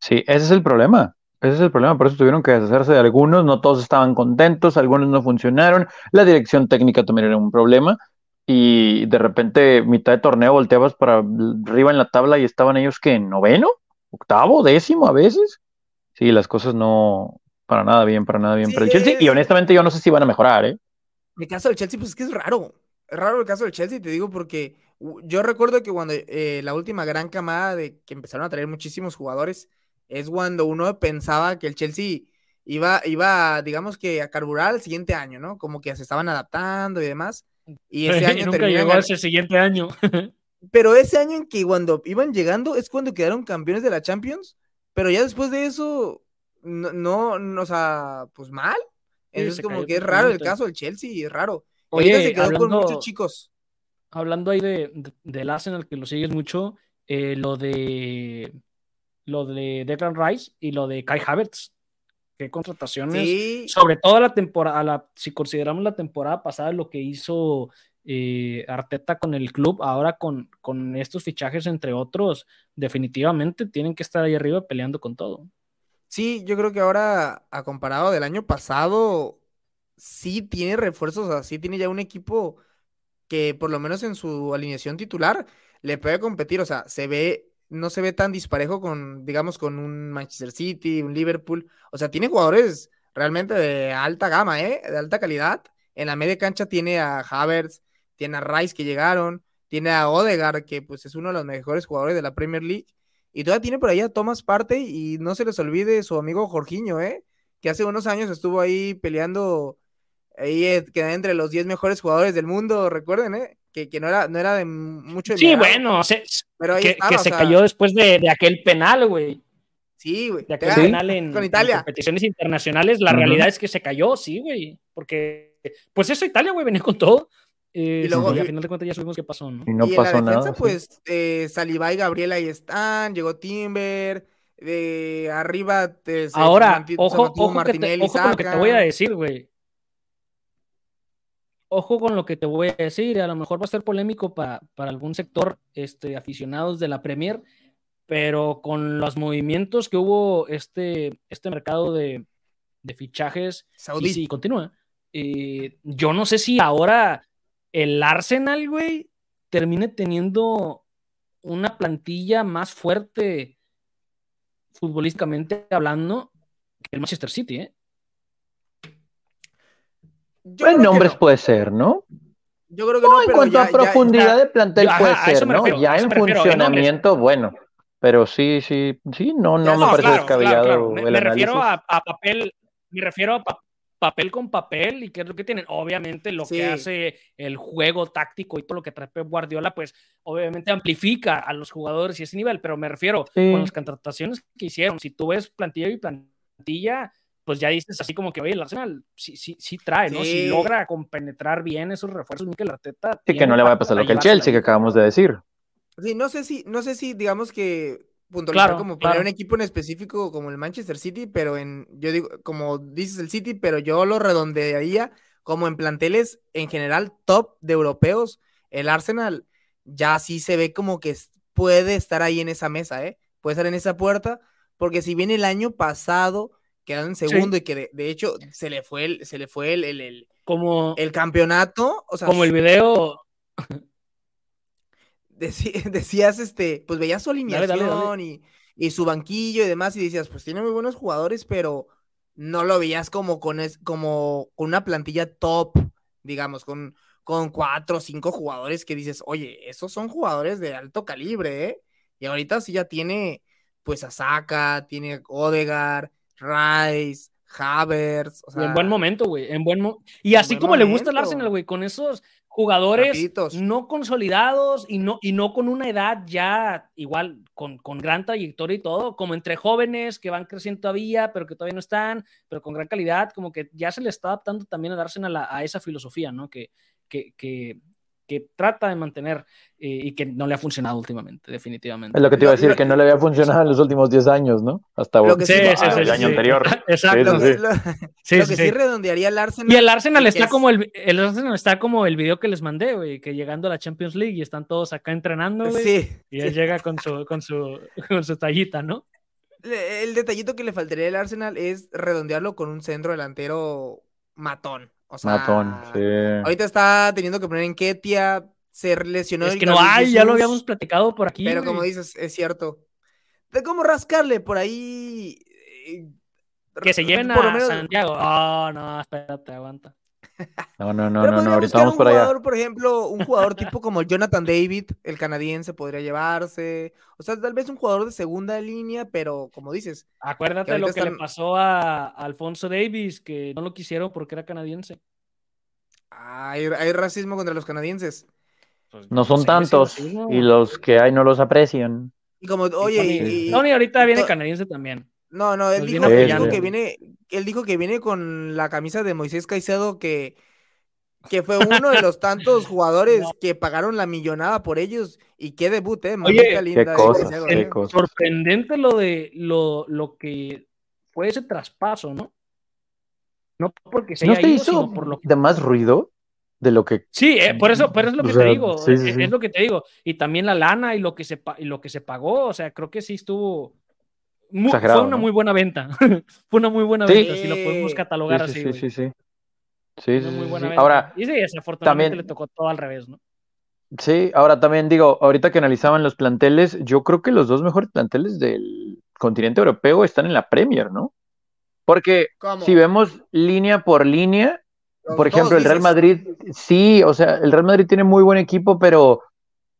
Sí, ese es el problema. Ese es el problema, por eso tuvieron que deshacerse de algunos, no todos estaban contentos, algunos no funcionaron, la dirección técnica también era un problema, y de repente mitad de torneo volteabas para arriba en la tabla y estaban ellos que en noveno, octavo, décimo a veces. Sí, las cosas no para nada bien, para nada bien para el Chelsea y honestamente yo no sé si van a mejorar, ¿eh? El caso del Chelsea pues es que es raro. Es raro el caso del Chelsea, te digo porque yo recuerdo que cuando eh, la última gran camada de que empezaron a traer muchísimos jugadores es cuando uno pensaba que el Chelsea iba iba digamos que a carburar el siguiente año, ¿no? Como que se estaban adaptando y demás y ese año nunca llegó ese siguiente año. pero ese año en que cuando iban llegando es cuando quedaron campeones de la Champions, pero ya después de eso, no, no, o sea, pues mal. Entonces, como que es raro el caso del Chelsea, es raro. Oye, se quedó con muchos chicos. Hablando ahí de, de, del Arsenal, que lo sigues mucho, eh, lo de lo de Declan Rice y lo de Kai Havertz qué contrataciones, sobre todo la temporada, si consideramos la temporada pasada, lo que hizo eh, Arteta con el club, ahora con, con estos fichajes, entre otros, definitivamente tienen que estar ahí arriba peleando con todo. Sí, yo creo que ahora, a comparado del año pasado, sí tiene refuerzos, o sí tiene ya un equipo que por lo menos en su alineación titular le puede competir, o sea, se ve no se ve tan disparejo con, digamos, con un Manchester City, un Liverpool. O sea, tiene jugadores realmente de alta gama, ¿eh? De alta calidad. En la media cancha tiene a Havertz, tiene a Rice que llegaron, tiene a Odegaard, que pues es uno de los mejores jugadores de la Premier League. Y todavía tiene por ahí a Thomas Parte y no se les olvide su amigo Jorginho, ¿eh? Que hace unos años estuvo ahí peleando, ahí eh, queda entre los 10 mejores jugadores del mundo, recuerden, ¿eh? Que, no, era, no era de mucho. Sí, bueno, pero que, se cayó después de, aquel penal, güey. Sí, güey. De aquel penal en, competiciones internacionales, la realidad es que se cayó, sí, güey. Porque, pues eso, Italia, güey, venía con todo. y luego, al final de cuentas ya supimos qué pasó, ¿no? Y no pasó en la defensa, pues, eh, Saliba y Gabriela ahí están, llegó Timber, de arriba. Ahora, ojo, ojo, que te, ojo con lo que te voy a decir, güey ojo con lo que te voy a decir, a lo mejor va a ser polémico para, algún sector este, aficionados de la Premier, pero con los movimientos que hubo este, este mercado de, fichajes, Saudí. sí, continúa. Eh, yo no sé si ahora el Arsenal, güey, termine teniendo una plantilla más fuerte futbolísticamente hablando que el Manchester City, ¿eh? En nombres puede ser, ¿no? Yo creo que no, en cuanto a profundidad de plantel puede ser, ¿no? ya en funcionamiento, bueno. Pero sí, sí, sí, no, no me parece descabellado. Me, refiero a, papel, me refiero a papel con papel y qué es lo que tienen. Obviamente lo que hace el juego táctico y todo lo que trae Pep Guardiola, pues obviamente amplifica a los jugadores y ese nivel, pero me refiero con las contrataciones que hicieron. Si tú ves plantilla y plantilla, pues ya dices así como que, oye, el Arsenal sí, sí, sí trae, ¿no? Si logra compenetrar bien esos refuerzos, Mikel Arteta. Sí, que no le va a pasar lo que el Chelsea que acabamos de decir. Sí, no sé si, no sé si, digamos que puntualizar como poner un equipo en específico como el Manchester City, pero en, yo digo, como dices el City, pero yo lo redondearía como en planteles en general top de europeos, el Arsenal ya sí se ve como que puede estar ahí en esa mesa, ¿eh? Puede estar en esa puerta, porque si bien el año pasado quedaron en segundo y que de, hecho se le fue el, se le fue el, el, como, el campeonato. O sea, como el video. decías, este, pues veías su alineación Y, y, su banquillo y demás, y decías, pues tiene muy buenos jugadores, pero no lo veías como con, es, como con una plantilla top, digamos, con, con cuatro o cinco jugadores que dices, oye, esos son jugadores de alto calibre, ¿eh? Y ahorita sí ya tiene, pues a Saka, tiene Odegar, Rice, Havertz. O en buen momento, güey. En buen y así como le gusta el Arsenal, güey, con esos jugadores no consolidados y no, y no con una edad ya igual, con, con, gran trayectoria y todo, como entre jóvenes que van creciendo todavía, pero que todavía no están, pero con gran calidad, como que ya se le está adaptando también al Arsenal a, a esa filosofía, ¿no? Que, que, que, que trata de mantener eh, y que no le ha funcionado últimamente, definitivamente. Es lo que te iba a decir, que no le había funcionado en los últimos 10 años, ¿no? Hasta Lo que Sí, sí, sí, sí, el sí, año sí. anterior. Exacto. Lo Sí, que, sí. lo- Sí, lo sí, que sí. sí redondearía el Arsenal. Y el Arsenal está es- como el, el Arsenal está como el video que les mandé, güey, que llegando a la Champions League y están todos acá entrenando, güey. Sí. Y él llega con su, con su, con su tallita, ¿no? El detallito que le faltaría al Arsenal es redondearlo con un centro delantero matón. O sea, Matón, sí. ahorita está teniendo que poner en Ketia, se lesionó Es el que no hay, ya lo habíamos platicado por aquí. Pero güey. como dices, es cierto. De cómo rascarle por ahí. eh, que se lleven por a menos- Santiago. Oh, no, espérate, aguanta. No, no, no, no, no, ahorita vamos un para allá. jugador, por ejemplo, un jugador tipo como Jonathan David, el canadiense, podría llevarse. O sea, tal vez un jugador de segunda línea, pero como dices, Acuérdate Que lo que le pasó a, Alfonso Davis, que no lo quisieron porque era canadiense. hay, hay racismo contra los canadienses. Pues, No son tantos y los que hay no los aprecian. Y como, oye, Tony, y- y- Tony ahorita viene to- canadiense también. No, no, él dijo, él dijo que viene, él dijo que viene con la camisa de Moisés Caicedo que, que fue uno de los tantos jugadores No. que pagaron la millonada por ellos. Y qué debut, eh, Oye, qué linda Caicedo, qué eh. cosas. Sorprendente lo de lo, lo que fue ese traspaso, ¿no? No porque se ¿No haya te ido, hizo sino por lo que de más ruido de lo que Sí, eh, por eso, por eso es lo O que sea, te digo, sí, sí, es, sí. es lo que te digo. Y también la lana y lo que se, pa- y lo que se pagó, o sea, creo que sí estuvo... mu- Exagerado, fue una ¿no? muy buena venta. fue una muy buena Sí. venta, si lo podemos catalogar sí, sí, así. sí, sí, sí. Sí, Una sí, muy sí, buena sí. venta. Ahora, y sí, desafortunadamente también- le tocó todo al revés, ¿no? sí, ahora también digo, ahorita que analizaban los planteles, yo creo que los dos mejores planteles del continente europeo están en la Premier, ¿no? Porque ¿Cómo? si vemos línea por línea, Los por ejemplo, el Real dices. Madrid, sí, o sea, el Real Madrid tiene muy buen equipo, pero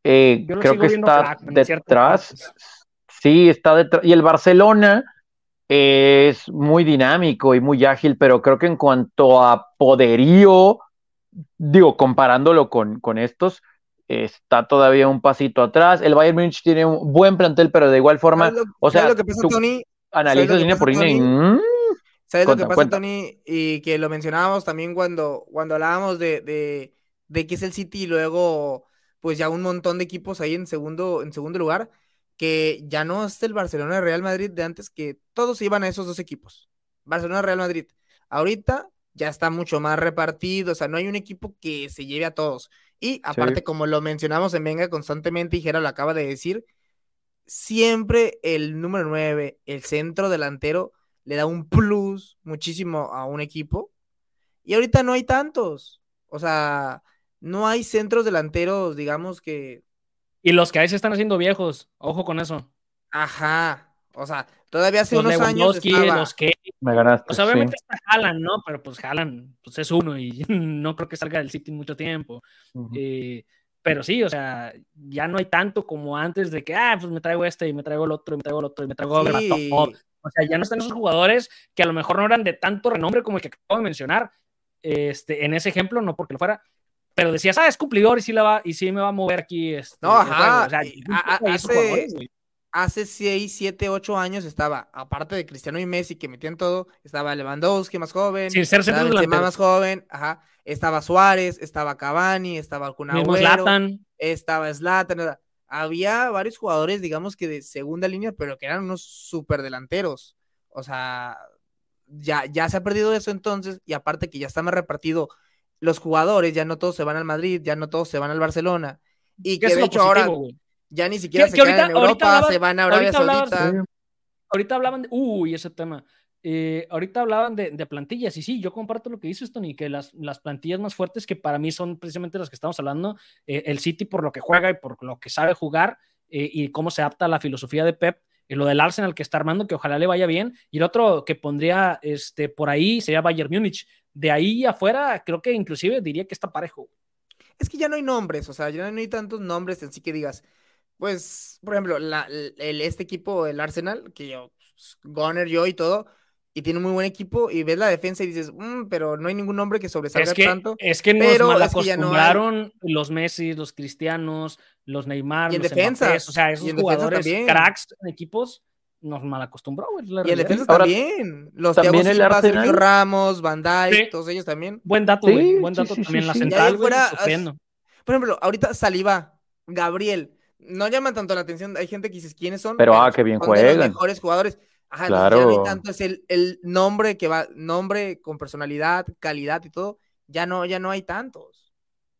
eh, creo que está detrás. Sí, está detrás. Y el Barcelona es muy dinámico y muy ágil, pero creo que en cuanto a poderío, digo, comparándolo con, con estos, está todavía un pasito atrás. El Bayern Múnich tiene un buen plantel, pero de igual forma, ¿Sabes lo, o sea, lo que pasa, Tony? analizas línea por línea y, ¿Sabes Cuenta, lo que pasa, cuenta. Tony? Y que lo mencionábamos también cuando, cuando hablábamos de, de, de que es el City y luego, pues ya un montón de equipos ahí en segundo, en segundo lugar, que ya no es el Barcelona Real Madrid de antes, que todos iban a esos dos equipos. Barcelona Real Madrid. Ahorita ya está mucho más repartido, o sea, no hay un equipo que se lleve a todos. Y aparte, como lo mencionamos en Venga constantemente, y Jera lo acaba de decir, siempre el número 9, el centro delantero, le da un plus muchísimo a un equipo. Y ahorita no hay tantos. O sea, no hay centros delanteros, digamos que. Y los que ahí se están haciendo viejos, ojo con eso. Ajá. O sea, todavía hace Los unos años. Estaba- los que me ganaste. O sea, obviamente sí. está Haaland, ¿no? Pero pues Haaland pues es uno y no creo que salga del City mucho tiempo. Eh, pero sí, o sea, ya no hay tanto como antes de que, ah, pues me traigo este y me traigo el otro y me traigo el otro y me traigo a Sí. Berbatov. O sea, ya no están esos jugadores que a lo mejor no eran de tanto renombre como el que acabo de mencionar. Este, en ese ejemplo, no porque lo fuera, pero decías, ah, es cumplidor y sí, la va, y sí me va a mover aquí. Este, No, ajá, juego". O sea, a- hace- hace 6, 7, 8 años estaba, aparte de Cristiano y Messi que metían todo, estaba Lewandowski más joven, Sin ser estaba Benzema más joven, ajá, estaba Suárez, estaba Cavani, estaba Kun Agüero, estaba Zlatan, había varios jugadores, digamos que de segunda línea, pero que eran unos super delanteros. O sea, ya, ya se ha perdido eso entonces, y aparte que ya está más repartido los jugadores, ya no todos se van al Madrid, ya no todos se van al Barcelona, y Que de hecho ahora ya ni siquiera se que quedan ahorita- en ahorita Europa, hablabas- se van a Arabia ahorita Saudita. Sí. Ahorita hablaban de. Uy, ese tema. Eh, ahorita hablaban de, de plantillas, y sí, yo comparto lo que dices, Tony, que las, las plantillas más fuertes que para mí son precisamente las que estamos hablando, eh, el City por lo que juega y por lo que sabe jugar eh, y cómo se adapta a la filosofía de Pep, y lo del Arsenal que está armando, que ojalá le vaya bien, y el otro que pondría este, por ahí sería Bayern Múnich. De ahí afuera, creo que inclusive diría que está parejo. Es que ya no hay nombres, o sea, ya no hay tantos nombres en sí que digas, pues, por ejemplo, la- el, este equipo, el Arsenal, que yo, pues, Gunner, yo y todo, y tiene un muy buen equipo, y ves la defensa y dices, "Mm, pero no hay ningún nombre que sobresalga Es que, tanto. es que nos pero mal es que no hay. los Messi, los Cristianos, los Neymar, Y en los defensas, Mbappés, o sea, esos jugadores cracks en equipos nos mal acostumbró, güey, Y realidad. defensa Ahora, también. Los también Thiago el Silva, Sergio Arsenal. Ramos, Van Dijk, Sí. todos ellos también. Buen dato, Sí, güey, buen dato sí, también sí, la central, ahí güey, fuera, sufriendo. Por ejemplo, ahorita Saliba, Gabriel, no llaman tanto la atención. Hay gente que dice quiénes son. Pero, ah, qué bien de los juegan. mejores jugadores. Ajá, Claro. ya no hay tanto, es el, el nombre que va, nombre con personalidad, calidad y todo. Ya no, ya no hay tantos.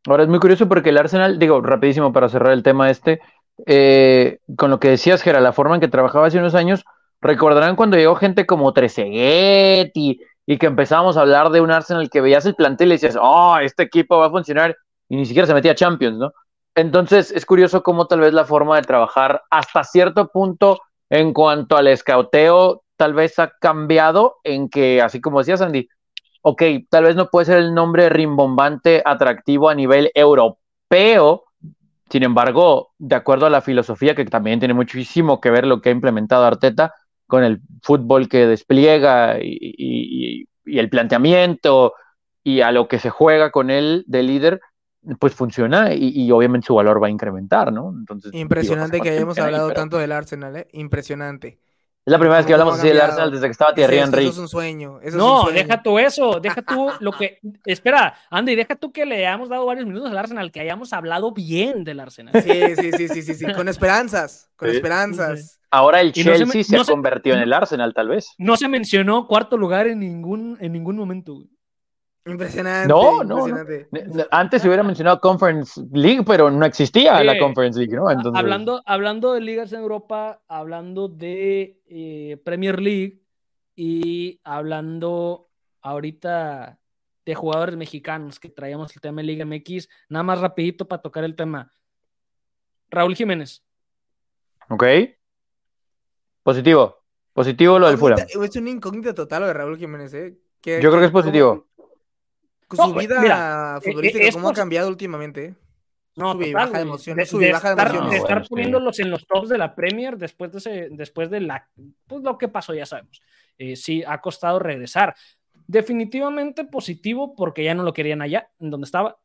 Ahora es muy curioso porque el Arsenal, digo, rapidísimo para cerrar el tema este, eh, con lo que decías, Gera, la forma en que trabajaba hace unos años, recordarán cuando llegó gente como Trezeguet y, que empezábamos a hablar de un Arsenal que veías el plantel y decías, oh, este equipo va a funcionar y ni siquiera se metía Champions, ¿no? Entonces es curioso cómo tal vez la forma de trabajar hasta cierto punto en cuanto al escauteo tal vez ha cambiado en que, así como decías, Andy, ok, tal vez no puede ser el nombre rimbombante atractivo a nivel europeo, sin embargo, de acuerdo a la filosofía, que también tiene muchísimo que ver lo que ha implementado Arteta con el fútbol que despliega y, y- y el planteamiento y a lo que se juega con él de líder, pues funciona y, y obviamente su valor va a incrementar, ¿no? Entonces, digo, Impresionante que hayamos hablado pero tanto del Arsenal, ¿eh? Impresionante. Es la primera vez que hablamos ha así del. Arsenal desde que estaba Es Thierry Henry. eso es un sueño. eso es un No, sueño. deja tú eso, deja tú lo que. Espera, Andy, deja tú que le hayamos dado varios minutos al Arsenal, que hayamos hablado bien del Arsenal. Sí, sí, sí, sí, sí, sí, Con esperanzas, con Sí. esperanzas. Ahora el no se Chelsea me- se, no se- convirtió en el Arsenal, tal vez. No se mencionó cuarto lugar en ningún, en ningún momento. güey. Impresionante. No, no, impresionante. Antes se hubiera mencionado Conference League, pero no existía Sí. la Conference League, ¿no? Entonces, Hablando, hablando de ligas en Europa, hablando de eh, Premier League y hablando ahorita de jugadores mexicanos que traíamos el tema de Liga MX, nada más rapidito para tocar el tema. Raúl Jiménez. ok. Positivo. Positivo lo del Fulham. Es una incógnita total lo de Raúl Jiménez, ¿eh? Que- Yo creo que es cómo- positivo. Su No, vida mira, futbolística, eh, es cómo ha posi- cambido últimamente. ¿eh? No, Sube y total, baja de emociones, De, de baja de estar, emociones. de estar poniéndolos en los tops de la Premier después de, ese, después de la, pues lo que pasó ya sabemos. Eh, sí, ha costado regresar. Definitivamente positivo porque ya no lo querían allá, en donde estaba,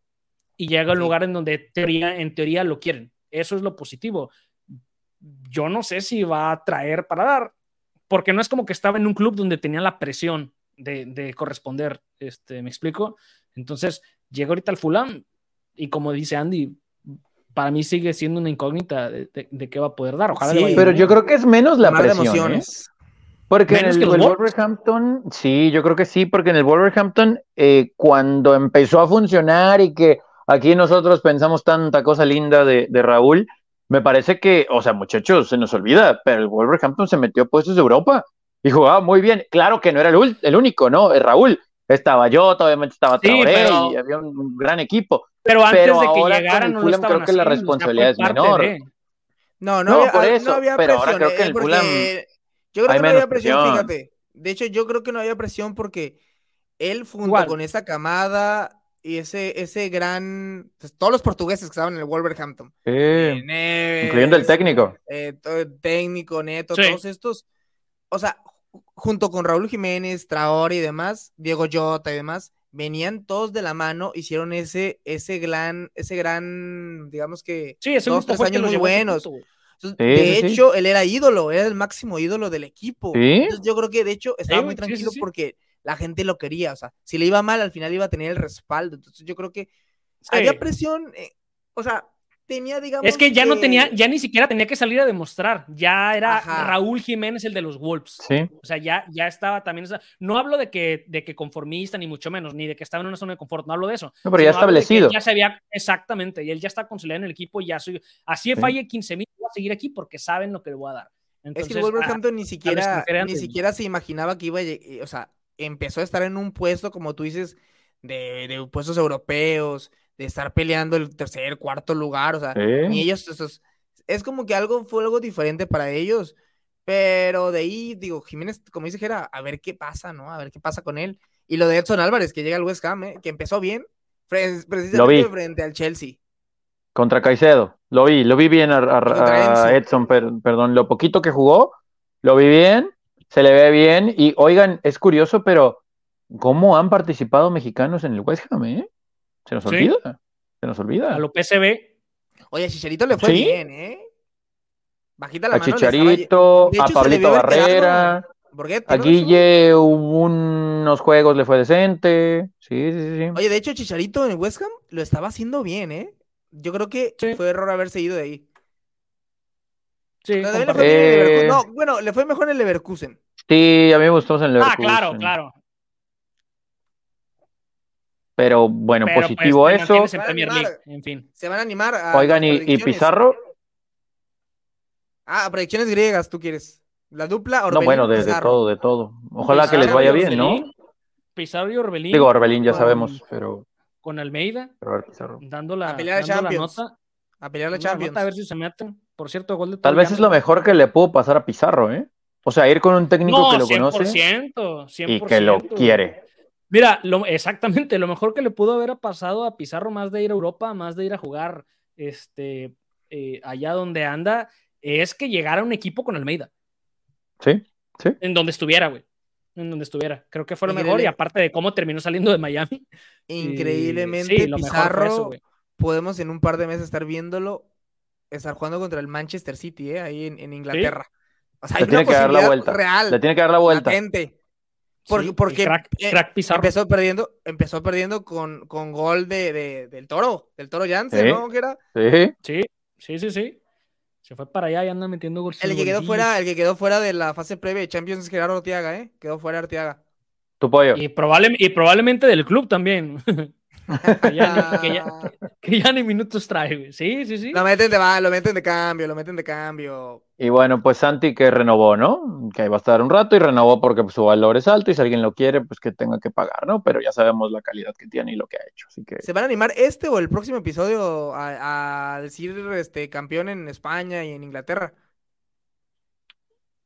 y llega a un Sí. lugar en donde teoría, en teoría lo quieren. Eso es lo positivo. Yo no sé si va a traer para dar, porque no es como que estaba en un club donde tenía la presión de, de corresponder. Este, ¿Me explico? Entonces, llega ahorita al Fulham y como dice Andy, para mí sigue siendo una incógnita de, de- de qué va a poder dar. Ojalá le Sí, Pero yo creo que es menos la de presión. ¿eh? emociones. Porque en el. Wolverhampton, sí, yo creo que sí, porque en el Wolverhampton, eh, cuando empezó a funcionar y que aquí nosotros pensamos tanta cosa linda de, de Raúl, me parece que, o sea, muchachos, se nos olvida, pero el Wolverhampton se metió a puestos de Europa y jugaba muy bien. Claro que no era el, el único, ¿no? Eh, Raúl. Estaba yo, obviamente estaba Sí, Traoré pero- y había un, un gran equipo. Pero antes pero de que ahora con llegara el no creo que la haciendo, sea, fue responsabilidad es parte menor. de- No, no, No, había, por ah, eso, no había pero ahora presión. creo que eh, el Fulham yo creo que no había presión, presión. fíjate. De hecho, yo creo que no había presión porque él junto con esa camada y ese, ese gran... pues, todos los portugueses que estaban en el Wolverhampton. Sí, eh, Neves, incluyendo el técnico. eh, to- el técnico, Neto, Sí. todos estos, o sea, junto con Raúl Jiménez, Traoré y demás, Diego Jota y demás, venían todos de la mano, hicieron ese, ese gran, ese gran, digamos que Sí, ese dos, tres años los muy buenos. Entonces, Sí, de sí, sí. hecho, él era ídolo, era el máximo ídolo del equipo. Sí. Entonces, yo creo que de hecho estaba muy güey, sí, sí, tranquilo sí. porque la gente lo quería, o sea, si le iba mal, al final iba a tener el respaldo. Entonces, yo creo que Sí. había presión, eh, o sea, tenía, digamos. Es que ya no tenía, ya ni siquiera tenía que salir a demostrar. Ya era Ajá. Raúl Jiménez el de los Wolves. Sí. O sea, ya, ya estaba también. esa- No hablo de que, de que conformista, ni mucho menos, ni de que estaba en una zona de confort, no hablo de eso. No, pero ya que establecido. Ya se había, exactamente, y él ya está consolidado en el equipo. Ya soy, así Sí. falle 15 mil, voy a seguir aquí porque saben lo que le voy a dar. Es Entonces, que el Wolverhampton ni siquiera, ni siquiera se imaginaba que iba a lleg- o sea, empezó a estar en un puesto, como tú dices, de, de puestos europeos, de estar peleando el tercer, cuarto lugar, o sea, ni Sí. ellos, esos- es como que algo fue algo diferente para ellos, pero de ahí, digo, Jiménez, como dice Jera, a ver qué pasa, ¿no? A ver qué pasa con él. Y lo de Edson Álvarez, que llega al West Ham, ¿eh? que empezó bien, precisamente frente al Chelsea. Contra Caicedo. Lo vi, lo vi bien a, a- a. Edson, per- perdón. Lo poquito que jugó, lo vi bien, se le ve bien. Y oigan, es curioso, pero ¿cómo han participado mexicanos en el West Ham, eh? Se nos Sí. olvida. Se nos olvida. a lo PSV, Oye, a Chicharito le fue ¿Sí? bien, ¿eh? Bajita la A mano. estaba Chicharito, De a hecho, le Pablito. Barrera, Borghetti, a ¿no? Guille, hubo unos juegos le fue decente. Sí, sí, sí. sí. Oye, de hecho, Chicharito en el West Ham lo estaba haciendo bien, ¿eh? Yo creo que Sí. fue error haberse ido de ahí. Sí, Pero también le comparto. fue bien en el Eh. No, bueno, le fue mejor en el Leverkusen. Sí, a mí me gustó más en el Ah, Leverkusen. claro, claro. Pero bueno, Pero, pues, positivo te eso. en Van a Premier animar. League, en fin. Se van a animar a. Oigan, ¿y. Pizarro? Ah, predicciones griegas, tú quieres. La dupla No, Orbelín, bueno, de, todo, de todo. Ojalá que les vaya bien, ¿no? Pizarro y Orbelín. Digo, Orbelín ya con- sabemos, pero, Con Almeida, pero a ver, Pizarro. dando la, A pelear dando la Champions. nota. A pelear la Champions. nota, a ver si se meten. Por cierto, gol de Tal vez es lo mejor que le puedo pasar a Pizarro, ¿eh? O sea, ir con un técnico No, que lo conoce 100%, 100%. y que lo quiere. Mira, lo, exactamente, lo mejor que le pudo haber pasado a Pizarro, más de ir a Europa, más de ir a jugar este, eh, allá donde anda, es que llegara un equipo con Almeida, ¿Sí? ¿Sí? en donde estuviera, güey. En donde estuviera. Creo que fue lo Increíble. mejor, y aparte de cómo terminó saliendo de Miami. Increíblemente, Sí, Pizarro, eso, podemos en un par de meses estar viéndolo, estar jugando contra el Manchester City, ¿eh? ahí en, en Inglaterra. O sea, Le hay tiene una que dar la vuelta. real, Le tiene que dar la vuelta. latente. Porque, Sí, el porque crack, eh, crack Pizarro. empezó perdiendo, empezó perdiendo con, con gol de, de- del toro, del toro Jansen, Sí. ¿no? Que era Sí. Sí, sí, sí, sí. Se fue para allá y anda metiendo goles. el que quedó fuera, el que quedó fuera de la fase previa de Champions es Gerardo Arteaga, ¿eh? Quedó fuera Arteaga. Tu pollo. Y, probable, y probablemente del club también. que, ya, ni- que ya- que ya ni minutos trae, güey. Sí, sí, sí. Lo meten de va, lo meten de cambio, lo meten de cambio. Y bueno, pues Santi que renovó, ¿no? Que ahí va a estar un rato y renovó porque pues, su valor es alto y si alguien lo quiere, pues que tenga que pagar, ¿no? Pero ya sabemos la calidad que tiene y lo que ha hecho. Así que ¿Se van a animar este o el próximo episodio a, a decir este campeón en España y en Inglaterra?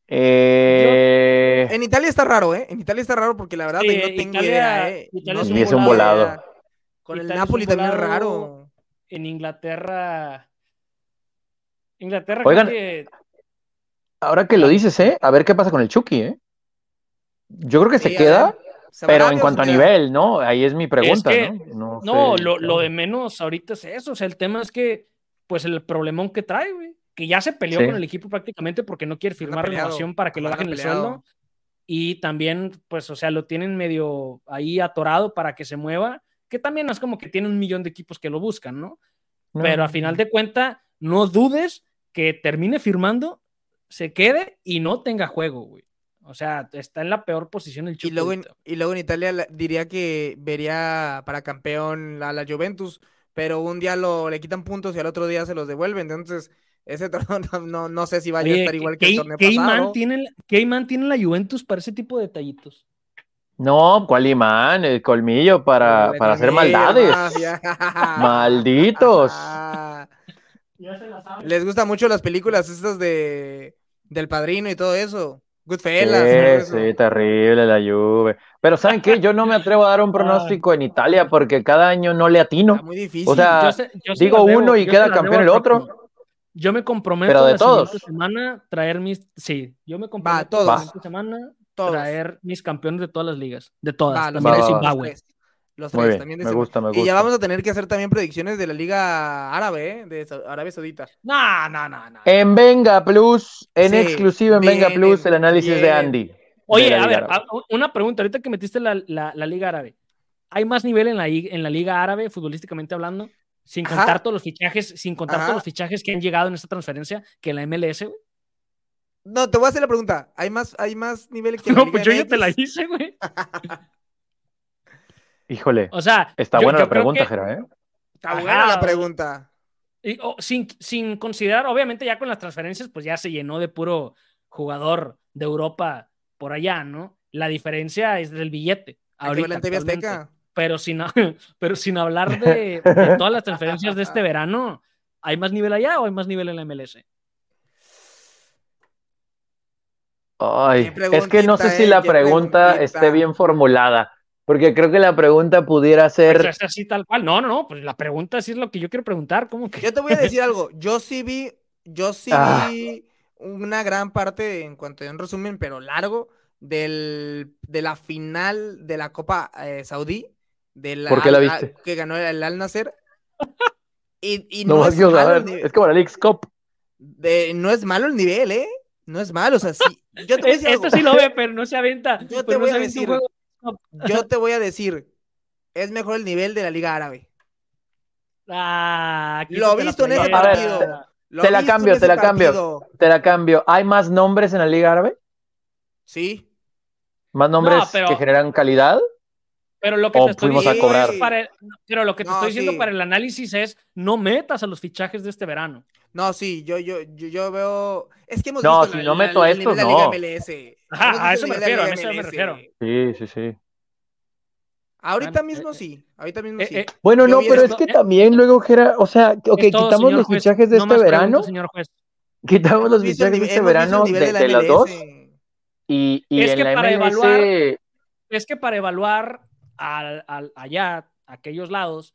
eh, En Italia está raro, ¿eh? En Italia está raro porque la verdad Sí, no tengo Italia- idea, ¿eh? Italia No es un es un idea. volado. Con el Napoli también es raro. En Inglaterra. Inglaterra Oigan, creo que. ahora que lo dices, ¿eh? A ver qué pasa con el Chucky, ¿eh? Yo creo que Sí, se queda, ver, ¿se va pero en cuanto a nivel, ¿no? Ahí es mi pregunta, que- ¿no? No, sé. lo, lo de menos ahorita es eso. O sea, el tema es que, pues, el problemón que trae, güey. Que ya se peleó Sí. con el equipo prácticamente porque no quiere firmar renovación para que anda bajen el sueldo. Y también, pues, o sea, lo tienen medio ahí atorado para que se mueva. Que también no es como que tiene un millón de equipos que lo buscan, ¿no? No. Pero a final de cuentas, no dudes que termine firmando, se quede y no tenga juego, güey. O sea, está en la peor posición el Y Chucky luego, en, y luego en Italia la- diría que vería para campeón a la Juventus, pero un día lo, le quitan puntos y al otro día se los devuelven. Entonces, ese torneo no, no, no sé si vaya a estar igual que ¿qué, el torneo pasado. tiene, imán tiene la Juventus para ese tipo de detallitos? No, ¿cuál imán? El colmillo para, para hacer maldades. Malditos. Les gustan mucho las películas estas de del padrino y todo eso. Goodfellas. Sí, eso. sí, terrible la Juve. Pero ¿saben qué? Yo no me atrevo a dar un pronóstico en Italia porque cada año no le atino. Está muy difícil. O sea, Yo sé- yo digo debo- uno y queda campeón el otro. Yo me comprometo Pero de la todos. semana traer mis. Sí, yo me comprometo todos. la semana Todos. traer mis campeones de todas las ligas. De todas. Va, los también de va, va, va. Zimbabue. tres. Los Muy tres, bien, también de me Zimbabue. gusta, me Y ya gusta. vamos a tener que hacer también predicciones de la Liga Árabe, ¿eh? De Sa- Arabia Saudita. No, no, no, no. En Venga Plus, en Sí, exclusiva en Venga Plus, el análisis de. Andy. Oye, a ver, Árabe. una pregunta. Ahorita que metiste la, la- la Liga Árabe, ¿hay más nivel en la, en la Liga Árabe, futbolísticamente hablando? Sin Ajá. contar todos los fichajes, sin contar Ajá. todos los fichajes que han llegado en esta transferencia que en la MLS, güey. No, te voy a hacer la pregunta. ¿Hay más, hay más nivel que No, pues yo ya te la hice, güey. Híjole, O sea, está yo- buena yo la pregunta, que- Jera, ¿eh? Está Ajá. buena la pregunta. y- sin, sin considerar, obviamente, ya con las transferencias, pues ya se llenó de puro jugador de Europa por allá, ¿no? La diferencia es del billete. Ahorita. Azteca. pero sin, pero sin hablar de, de todas las transferencias de este verano, ¿hay más nivel allá o hay más nivel en la MLS? Ay, es que no sé si eh, la qué pregunta preguntita. esté bien formulada, porque creo que la pregunta pudiera ser... Pues es así tal cual. No, no, no, pues la pregunta sí es lo que yo quiero preguntar. ¿Cómo que? Yo te voy a decir algo. Yo sí vi, yo sí Ah. vi una gran parte, en cuanto a un resumen, pero largo, del, de la final de la Copa eh, Saudí. De la, ¿Por qué la Al- viste? Que ganó el Al Nasser. Y, y No no, más es quiero malo nivel, es como la League's Cup. de- no es malo el nivel, ¿eh? No es malo, o sea, sí. Yo te voy a decir Esto algo. sí lo ve, pero no se avienta. Yo te no voy se a decir, juego. Yo te voy a decir, es mejor el nivel de la Liga Árabe. Ah, aquí Lo visto en ese ver, partido. Lo te la cambio, te la cambio. Te la cambio. ¿Hay más nombres en la Liga Árabe? Sí. ¿Más nombres pero- que generan calidad? Pero lo que te estoy diciendo para el- pero lo que te No, estoy diciendo sí. para el análisis es no metas a los fichajes de este verano. No, sí, yo, yo, yo, yo veo. Es que hemos No, visto si la- no la- meto a el nivel estos, de la Liga no. MLS. Ajá, a eso me la refiero, a eso me refiero. Sí, sí, sí. Ahorita mismo eh, sí. Ahorita mismo Eh, sí. eh, Bueno, no, pero esto- es que eh, también luego, Jera, o sea, ok, es todo, quitamos los juez. fichajes de No este verano, preguntas, señor juez. quitamos los fichajes de este verano de, de la dos y, y Es en que la para MLS, evaluar- Es que para evaluar al, al- allá, aquellos lados,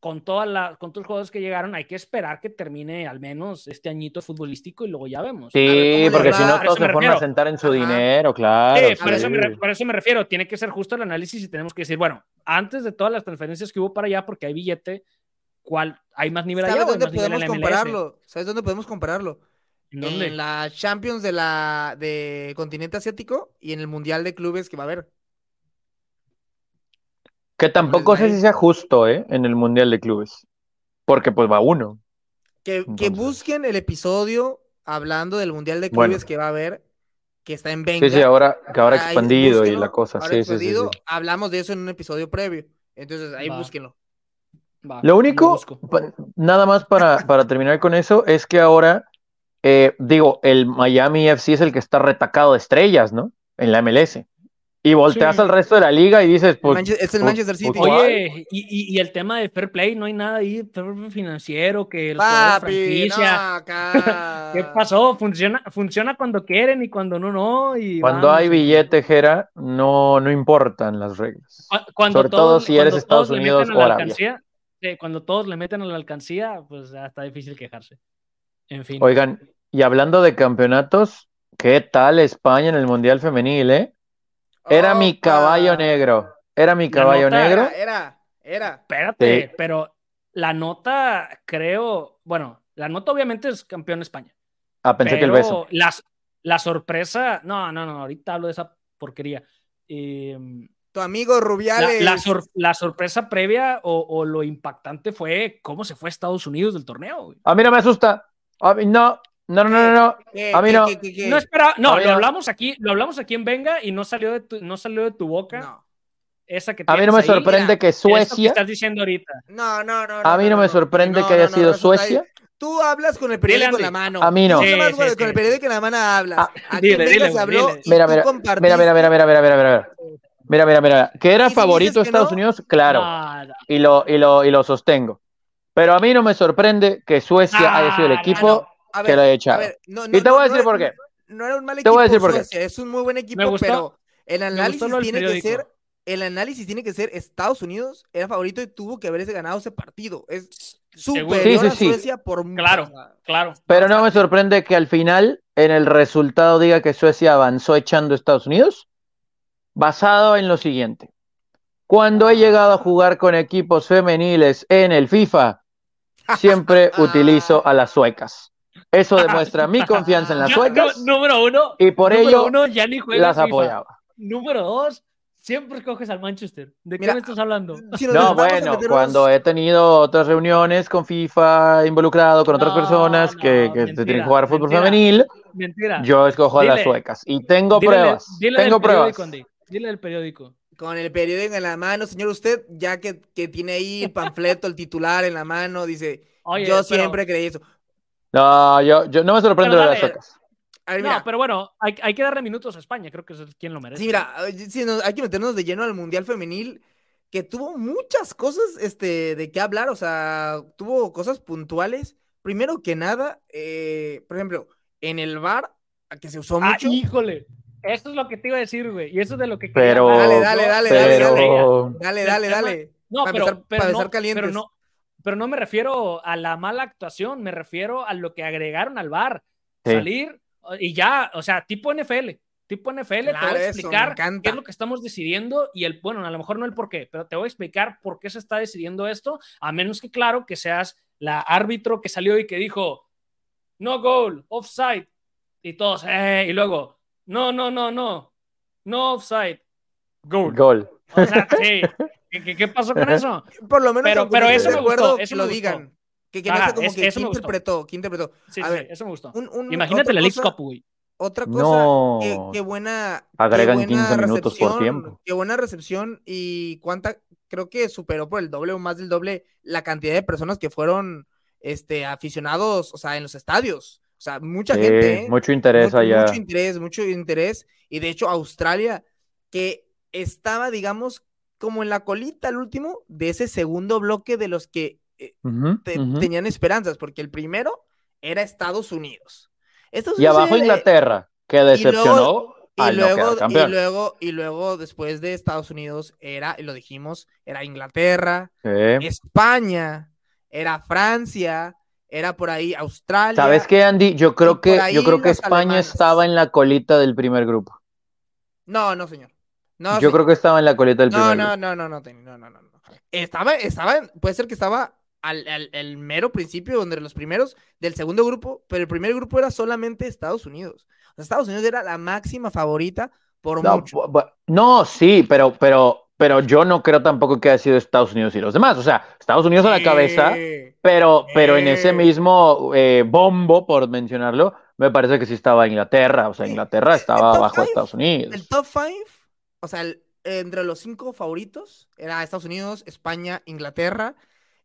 con, todas la- con todos los jugadores que llegaron, hay que esperar que termine al menos este añito futbolístico y luego ya vemos. Ver sí, porque si no todos se ponen a sentar en su Ajá. dinero, claro. Sí, sí. por, eso me, re- por eso me refiero, tiene que ser justo el análisis y tenemos que decir, bueno, antes de todas las transferencias que hubo para allá, porque hay billete, ¿cuál? ¿Hay más nivel allá ¿Sabes hay dónde más nivel en podemos compararlo? ¿Sabes dónde podemos compararlo? ¿En dónde? En la Champions de la de continente asiático y en el Mundial de Clubes que va a haber. Que tampoco les va sé si sea justo, ¿eh? En el Mundial de Clubes. Porque pues va uno. Que, que busquen el episodio hablando del Mundial de Bueno. Clubes que va a haber, que está en Venga. Sí, sí, ahora, que ahora expandido y la cosa. ahora Sí, sí, sí. Hablamos de eso en un episodio previo. Entonces ahí Va. búsquenlo. Va, Lo único, nada más para, para terminar con eso, es que ahora, eh, digo, el Miami FC es el que está retacado de estrellas, ¿no? En la MLS. Y volteas Sí. al resto de la liga y dices, pues. Manche- es el pues- Manchester pues, City. Oye, y, y- y el tema de fair play, no hay nada ahí, fair play financiero, que de Papi, no. ¿Qué pasó? Funciona, funciona cuando quieren y cuando no, no. Y Cuando vamos. hay billete, Jera, no, no importan las reglas. Cu- Cuando Sobre todo si eres Estados Unidos o Arabia. alcancía, sí, cuando todos le meten a la alcancía, pues ya está difícil quejarse. En fin. Oigan, y hablando de campeonatos, ¿qué tal España en el Mundial Femenil, eh? Era mi caballo negro. Era mi caballo nota negro. Era, era, era. Espérate, Sí. pero la nota, creo, bueno, la nota obviamente es campeón España. Ah, pensé que el beso. las- la sorpresa, no, no, no, ahorita hablo de esa porquería. Eh, Tu amigo la, Rubiales. la sor- la sorpresa previa o, o lo impactante fue cómo se fue a Estados Unidos del torneo. güey. A mí no me asusta. A mí no. No, no, no, no. ¿Qué, a mí qué, no. qué, qué, qué? No espera, no, lo no. hablamos aquí, lo hablamos aquí en Venga y no salió de tu, no salió de tu boca No. esa que A mí no me ahí. sorprende mira, que Eso que Suecia. estás diciendo ahorita. No, no, no. A mí no me sorprende que haya sido Suecia. ahí. Tú hablas con el periódico en la mano. A mí no. Sí, sí, güey, sí. con el periódico en la mano hablas. Ah, Aquí dile, dile, habló dile. y Mira, mira, mira, mira, mira, mira, mira, mira, mira. Mira, mira, mira. Que era si favorito Estados no, Unidos, claro. Y lo, y lo, y lo sostengo. Pero a mí no me sorprende que Suecia haya sido el Ah, equipo A que lo. A ver, no, Y no, te voy a decir no por era- qué. No era un mal Te equipo. voy a decir por qué. Es un muy buen equipo, pero el análisis tiene que ser. El análisis tiene que ser Estados Unidos era favorito y tuvo que haberse ganado ese partido. Es superior Sí, sí, a sí. Suecia por mucho. Claro. Claro. Pero no me sorprende que al final en el resultado diga que Suecia avanzó echando a Estados Unidos, basado en lo siguiente. Cuando he llegado a jugar con equipos femeniles en el FIFA, siempre utilizo a las suecas. Eso demuestra mi confianza en las suecas no, número uno. y por ello uno, ya ni las FIFA. apoyaba. Número dos, siempre escoges al Manchester. ¿De Mira, qué me estás hablando? si No, bueno, meternos- cuando he tenido otras reuniones con FIFA involucrado con otras No, personas que, no, que mentira, tienen que jugar fútbol mentira. femenil, Mentira. yo escojo a las suecas. Y tengo Dile- pruebas. dile tengo pruebas. periódico. Dile del periódico. Con el periódico en la mano, señor, usted, ya que, que tiene ahí el panfleto, el titular en la mano, dice, Oye, yo pero- siempre creí eso. No, yo, yo no me lo de las dale. A ver, No, pero bueno, hay, hay que darle minutos a España, creo que es quien lo merece. sí, mira, sí, nos- hay que meternos de lleno al Mundial Femenil, que tuvo muchas cosas este, de qué hablar, o sea, tuvo cosas puntuales. Primero que nada, eh, por ejemplo, en el bar, que se usó Ah, mucho. híjole. Eso es lo que te iba a decir, güey. Y eso es de lo que quería Pero. Dale, dale, dale, dale, pero, Dale, el dale, tema- dale. No, Para pero, empezar- pero, para no, empezar calientes. pero no, pero no me refiero a la mala actuación, me refiero a lo que agregaron al bar. Sí. Salir y ya, o sea, tipo NFL. Tipo NFL, te Claro, voy a explicar qué es lo que estamos decidiendo y el, bueno, a lo mejor no el por qué, pero te voy a explicar por qué se está decidiendo esto, a menos que, claro, que seas la árbitro que salió y que dijo, no goal, offside, y todos, eh, y luego, no, no, no, no, no offside, goal. gol. O sea, sí. ¿Qué, qué pasó con eso? Por lo menos, Pero- eso me gustó, acuerdo, eso me lo gustó. digan. Que, que no Ajá, sé como es- que eso ¿quién me gustó. interpretó, ¿quién interpretó? Sí, A sí, ver, eso me gustó. un- un- Imagínate la Leagues cosa- Cup, güey. Otra cosa, No. qué, qué buena. Agregan qué buena 15 minutos por recepción, tiempo. Qué buena recepción y cuánta, creo que superó por el doble o más del doble la cantidad de personas que fueron este, aficionados, o sea, en los estadios. O sea, mucha Sí, gente, ¿eh? mucho interés mucho, allá. mucho interés, mucho interés. Y de hecho, Australia, que estaba, digamos, como en la colita al último de ese segundo bloque de los que eh, te- tenían esperanzas, porque el primero era Estados Unidos. Estados Y abajo era- Inglaterra, que decepcionó y luego, y luego, y luego, después de Estados Unidos, era, y lo dijimos, era Inglaterra, Sí. España, era Francia, era por ahí Australia. ¿Sabes qué, Andy? Yo creo que, yo creo que España alemanas. estaba en la colita del primer grupo. No, no, señor. No, yo creo que estaba en la colita del No, primer no, grupo. no, no, no, no, no, no, no. Estaba, estaba, puede ser que estaba al, al- el mero principio, donde los primeros del segundo grupo, pero el primer grupo era solamente Estados Unidos. O sea, Estados Unidos era la máxima favorita por No, mucho. no, sí, pero, pero, pero yo no creo tampoco que haya sido Estados Unidos y los demás. O sea, Estados Unidos a la cabeza, pero, pero en ese mismo eh, bombo, por mencionarlo, me parece que sí estaba Inglaterra. O sea. Inglaterra estaba five, Estados Unidos. El top five, o sea, el- entre los cinco favoritos era Estados Unidos, España, Inglaterra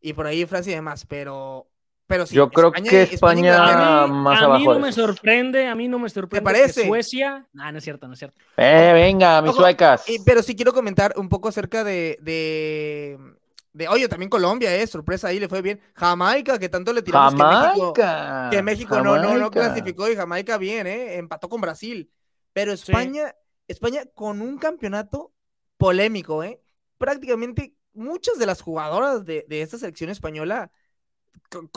y por ahí Francia y demás, pero, pero sí. Yo creo España que España España- más a mí abajo no de me sorprende, a mí no me sorprende parece? que Suecia. No, no es cierto, no es cierto. Eh, venga, mis Ojo, suecas. Pero sí quiero comentar un poco acerca de, de, de- oye, también Colombia, eh, sorpresa ahí le fue bien. Jamaica, que tanto le tiramos que México, Jamaica. que México no, no, no Jamaica. clasificó y Jamaica bien, eh, empató con Brasil. Pero España, España con un campeonato polémico, eh. Prácticamente muchas de las jugadoras de, de esta selección española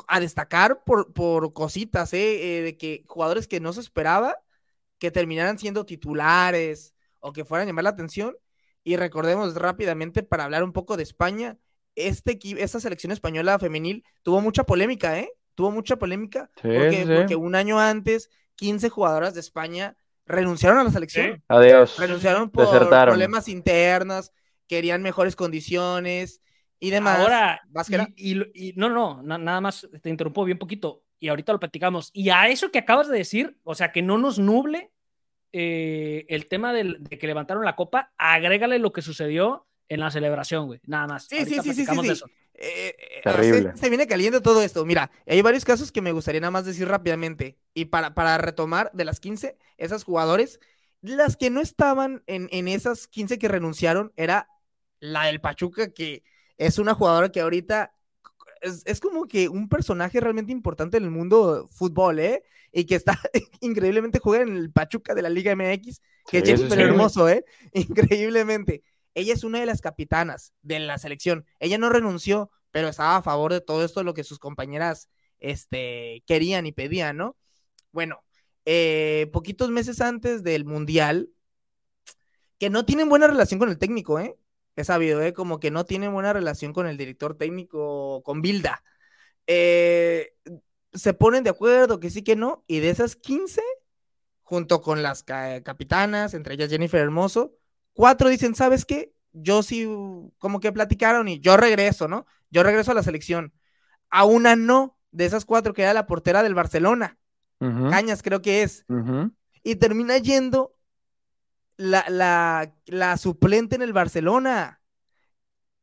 a destacar por, por cositas, eh, eh, de que jugadores que no se esperaba que terminaran siendo titulares o que fueran a llamar la atención. Y recordemos rápidamente para hablar un poco de España, este esta selección española femenil tuvo mucha polémica, ¿eh? Tuvo mucha polémica Sí, porque, sí. porque un año antes 15 jugadoras de España renunciaron a la selección. Sí. Adiós. Renunciaron por Desertaron. problemas internas, querían mejores condiciones y demás. Ahora, y, y y- no, no, na- nada más te interrumpo bien poquito y ahorita lo platicamos. Y a eso que acabas de decir, o sea, que no nos nuble eh, el tema del- de que levantaron la copa, agrégale lo que sucedió en la celebración, güey. Nada más. Sí, Ahorita sí, sí, sí, sí, eso. Eh, eh, Terrible. Se, se viene caliente todo esto. Mira, hay varios casos que me gustaría nada más decir rápidamente. Y para, para retomar de las 15, esas jugadores, las que no estaban en, en esas 15 que renunciaron, era la del Pachuca, que es una jugadora que ahorita es, es como que un personaje realmente importante en el mundo fútbol, ¿eh? Y que está increíblemente juega en el Pachuca de la Liga MX, que es Sí, sí. Hermoso, ¿eh? Increíblemente. Ella es una de las capitanas de la selección. Ella no renunció, pero estaba a favor de todo esto, lo que sus compañeras este, querían y pedían, ¿no? Bueno, eh, poquitos meses antes del Mundial, que no tienen buena relación con el técnico, ¿eh? He sabido, ¿eh? Como que no tienen buena relación con el director técnico, con Bilda. Eh, se ponen de acuerdo, que sí, que no, y de esas 15, junto con las ca- capitanas, entre ellas Jennifer Hermoso, cuatro dicen, ¿sabes qué? Yo sí, como que platicaron y yo regreso, ¿no? Yo regreso a la selección. A una no, de esas cuatro, que era la portera del Barcelona. Cañas creo que es. Y termina yendo la, la, la suplente en el Barcelona,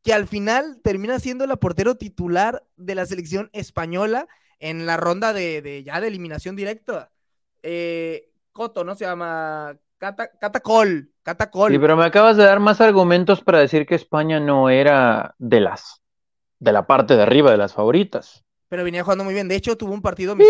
que al final termina siendo la portero titular de la selección española en la ronda de, de ya de eliminación directa. Eh, Coto, ¿no? Se llama Cata, Catacol. Catacol. Sí, pero me acabas de dar más argumentos para decir que España no era de las de la parte de arriba de las favoritas. pero venía jugando muy bien. De hecho, tuvo un partido Sí,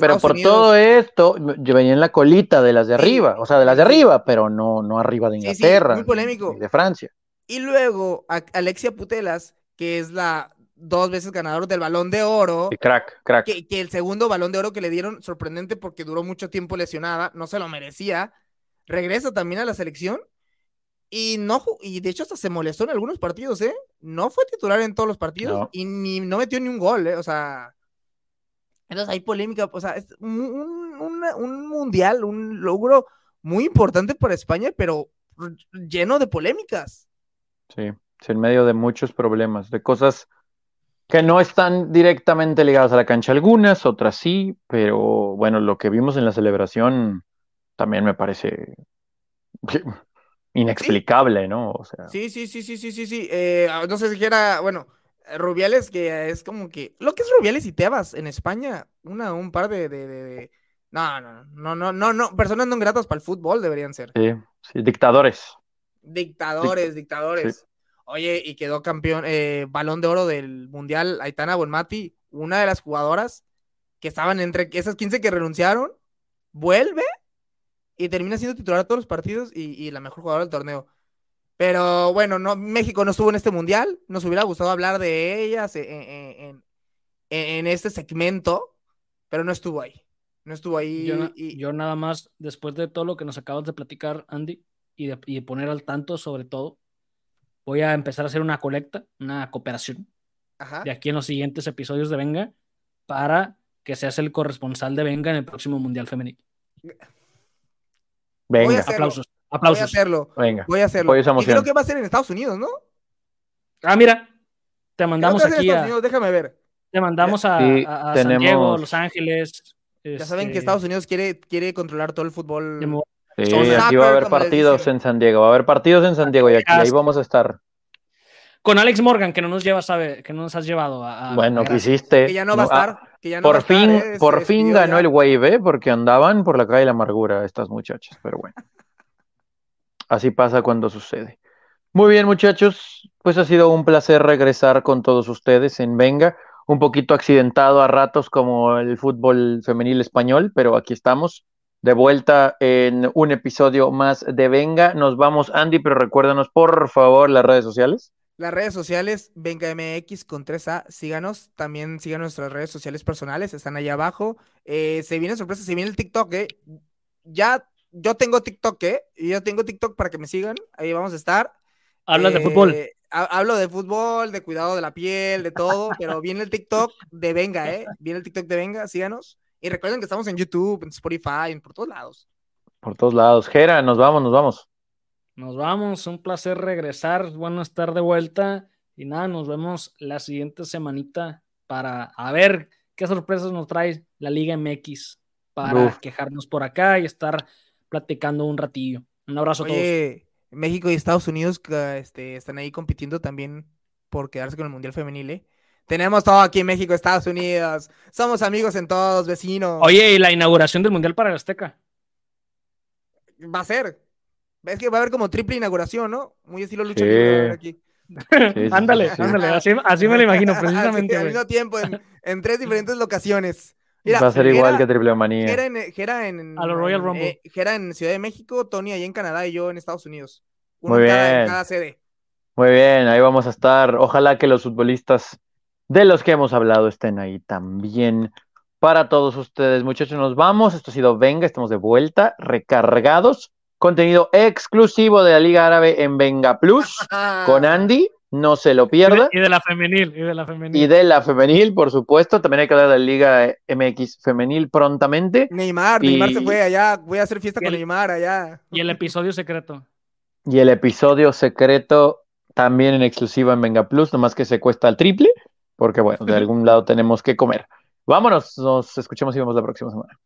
pero Estados por Unidos. todo esto, yo venía en la colita de las de Sí, arriba, o sea, de las de arriba, pero no, no arriba de Sí, sí, Inglaterra, muy polémico. ni de Francia. Y luego a- Alexia Putelas, que es la dos veces ganadora del balón de oro. Y crack, crack. que, que el segundo balón de oro que le dieron, sorprendente porque duró mucho tiempo lesionada, no se lo merecía, regresa también a la selección y no y de hecho hasta se molestó en algunos partidos, ¿eh? No fue titular en todos los partidos No. y ni no metió ni un gol, ¿eh? O sea, entonces hay polémica, o sea, es un, un- un mundial, un logro muy importante para España, pero lleno de polémicas. Sí. en medio de muchos problemas, de cosas que no están directamente ligadas a la cancha algunas, otras sí, pero bueno, lo que vimos en la celebración también me parece inexplicable, ¿no? O sea... Sí, sí, sí, sí, sí, sí, sí. Eh, no sé si era, bueno, Rubiales, que es como que. Lo que es Rubiales y Tebas en España, una, un par de, de, de... No, no, no, no, no, no, personas no gratas para el fútbol deberían ser. Sí, sí, dictadores. Dictadores, dictadores. Oye, y quedó campeón, eh, balón de oro del Mundial Aitana Bonmati, una de las jugadoras que estaban entre esas 15 que renunciaron, vuelve y termina siendo titular todos los partidos y, la mejor jugadora del torneo. Pero bueno, no, México no estuvo en este mundial. Nos hubiera gustado hablar de ellas en, este segmento, pero no estuvo ahí. No estuvo ahí. Yo, yo, nada más, después de todo lo que nos acabas de platicar, Andy, y de poner al tanto sobre todo, voy a empezar a hacer una colecta, una cooperación. De aquí en los siguientes episodios de Venga, para que seas el corresponsal de Venga en el próximo Mundial Femenil. Venga. Aplausos. Aplausos. Voy a hacerlo. Venga. Voy a hacerlo. Y creo que va a ser en Estados Unidos, ¿no? Ah, mira. Te mandamos aquí a. Unidos, déjame ver. Te mandamos a, San Diego, Los Ángeles. Ya saben que este, Estados Unidos quiere, quiere controlar todo el fútbol. Sí, aquí va a haber partidos en San Diego. Va a haber partidos en San Diego y aquí ahí vamos a estar. Con Alex Morgan, que no nos lleva, sabe, que no nos has llevado a. bueno, que hiciste. Que ya no va a estar. Que ya no por fin, estar, eh, por fin ganó el Wave, ¿eh? porque andaban por la calle de la amargura estas muchachas, pero bueno. Así pasa cuando sucede. Muy bien, muchachos. Pues ha sido un placer regresar con todos ustedes en Venga. Un poquito accidentado a ratos como el fútbol femenil español, pero aquí estamos de vuelta en un episodio más de Venga. Nos vamos, Andy, pero recuérdanos por favor las redes sociales. Las redes sociales, Venga MX con 3A, síganos. También sigan nuestras redes sociales personales, están ahí abajo. Eh, se viene sorpresa, se viene el TikTok, ¿eh? Ya, yo tengo TikTok, ¿eh? Y yo tengo TikTok para que me sigan, ahí vamos a estar. Hablas de fútbol. Eh, hablo de fútbol, de cuidado de la piel, de todo, pero viene el TikTok de Venga, ¿eh? Viene el TikTok de Venga, síganos. Y recuerden que estamos en YouTube, en Spotify, por todos lados. Por todos lados. Jera, nos vamos, nos vamos. Nos vamos, un placer regresar, bueno estar de vuelta. Y nada, nos vemos la siguiente semanita para a ver qué sorpresas nos trae la Liga MX para quejarnos por acá y estar platicando un ratillo. Un abrazo a todos. México y Estados Unidos este, están ahí compitiendo también por quedarse con el Mundial Femenil, ¿eh? Tenemos todo aquí en México, Estados Unidos. Somos amigos en todos, vecinos. Oye, ¿y la inauguración del Mundial para el Azteca? Va a ser. Es que va a haber como triple inauguración, ¿no? Muy estilo lucha sí. aquí. ándale, ándale, así, me lo imagino precisamente. al mismo tiempo, en, tres diferentes locaciones. va a ser igual que Triple Manía. Gera en, en, a los Royal Rumble. Eh, en Ciudad de México, Tony ahí en Canadá y yo en Estados Unidos. Muy bien. en cada sede. Muy bien, ahí vamos a estar. Ojalá que los futbolistas de los que hemos hablado estén ahí también para todos ustedes. Muchachos, nos vamos. Esto ha sido Venga, estamos de vuelta, recargados. Contenido exclusivo de la Liga Árabe en Venga Plus con Andy. No se lo pierda. Y de la femenil, y de la femenil. Y de la femenil, por supuesto. También hay que hablar de la Liga MX femenil prontamente. Neymar, Neymar se fue allá. Voy a hacer fiesta con Neymar allá. Y el episodio secreto. Y el episodio secreto también en exclusiva en Venga Plus, nomás que se cuesta el triple porque bueno, de algún lado tenemos que comer. Vámonos, nos escuchamos y vemos la próxima semana.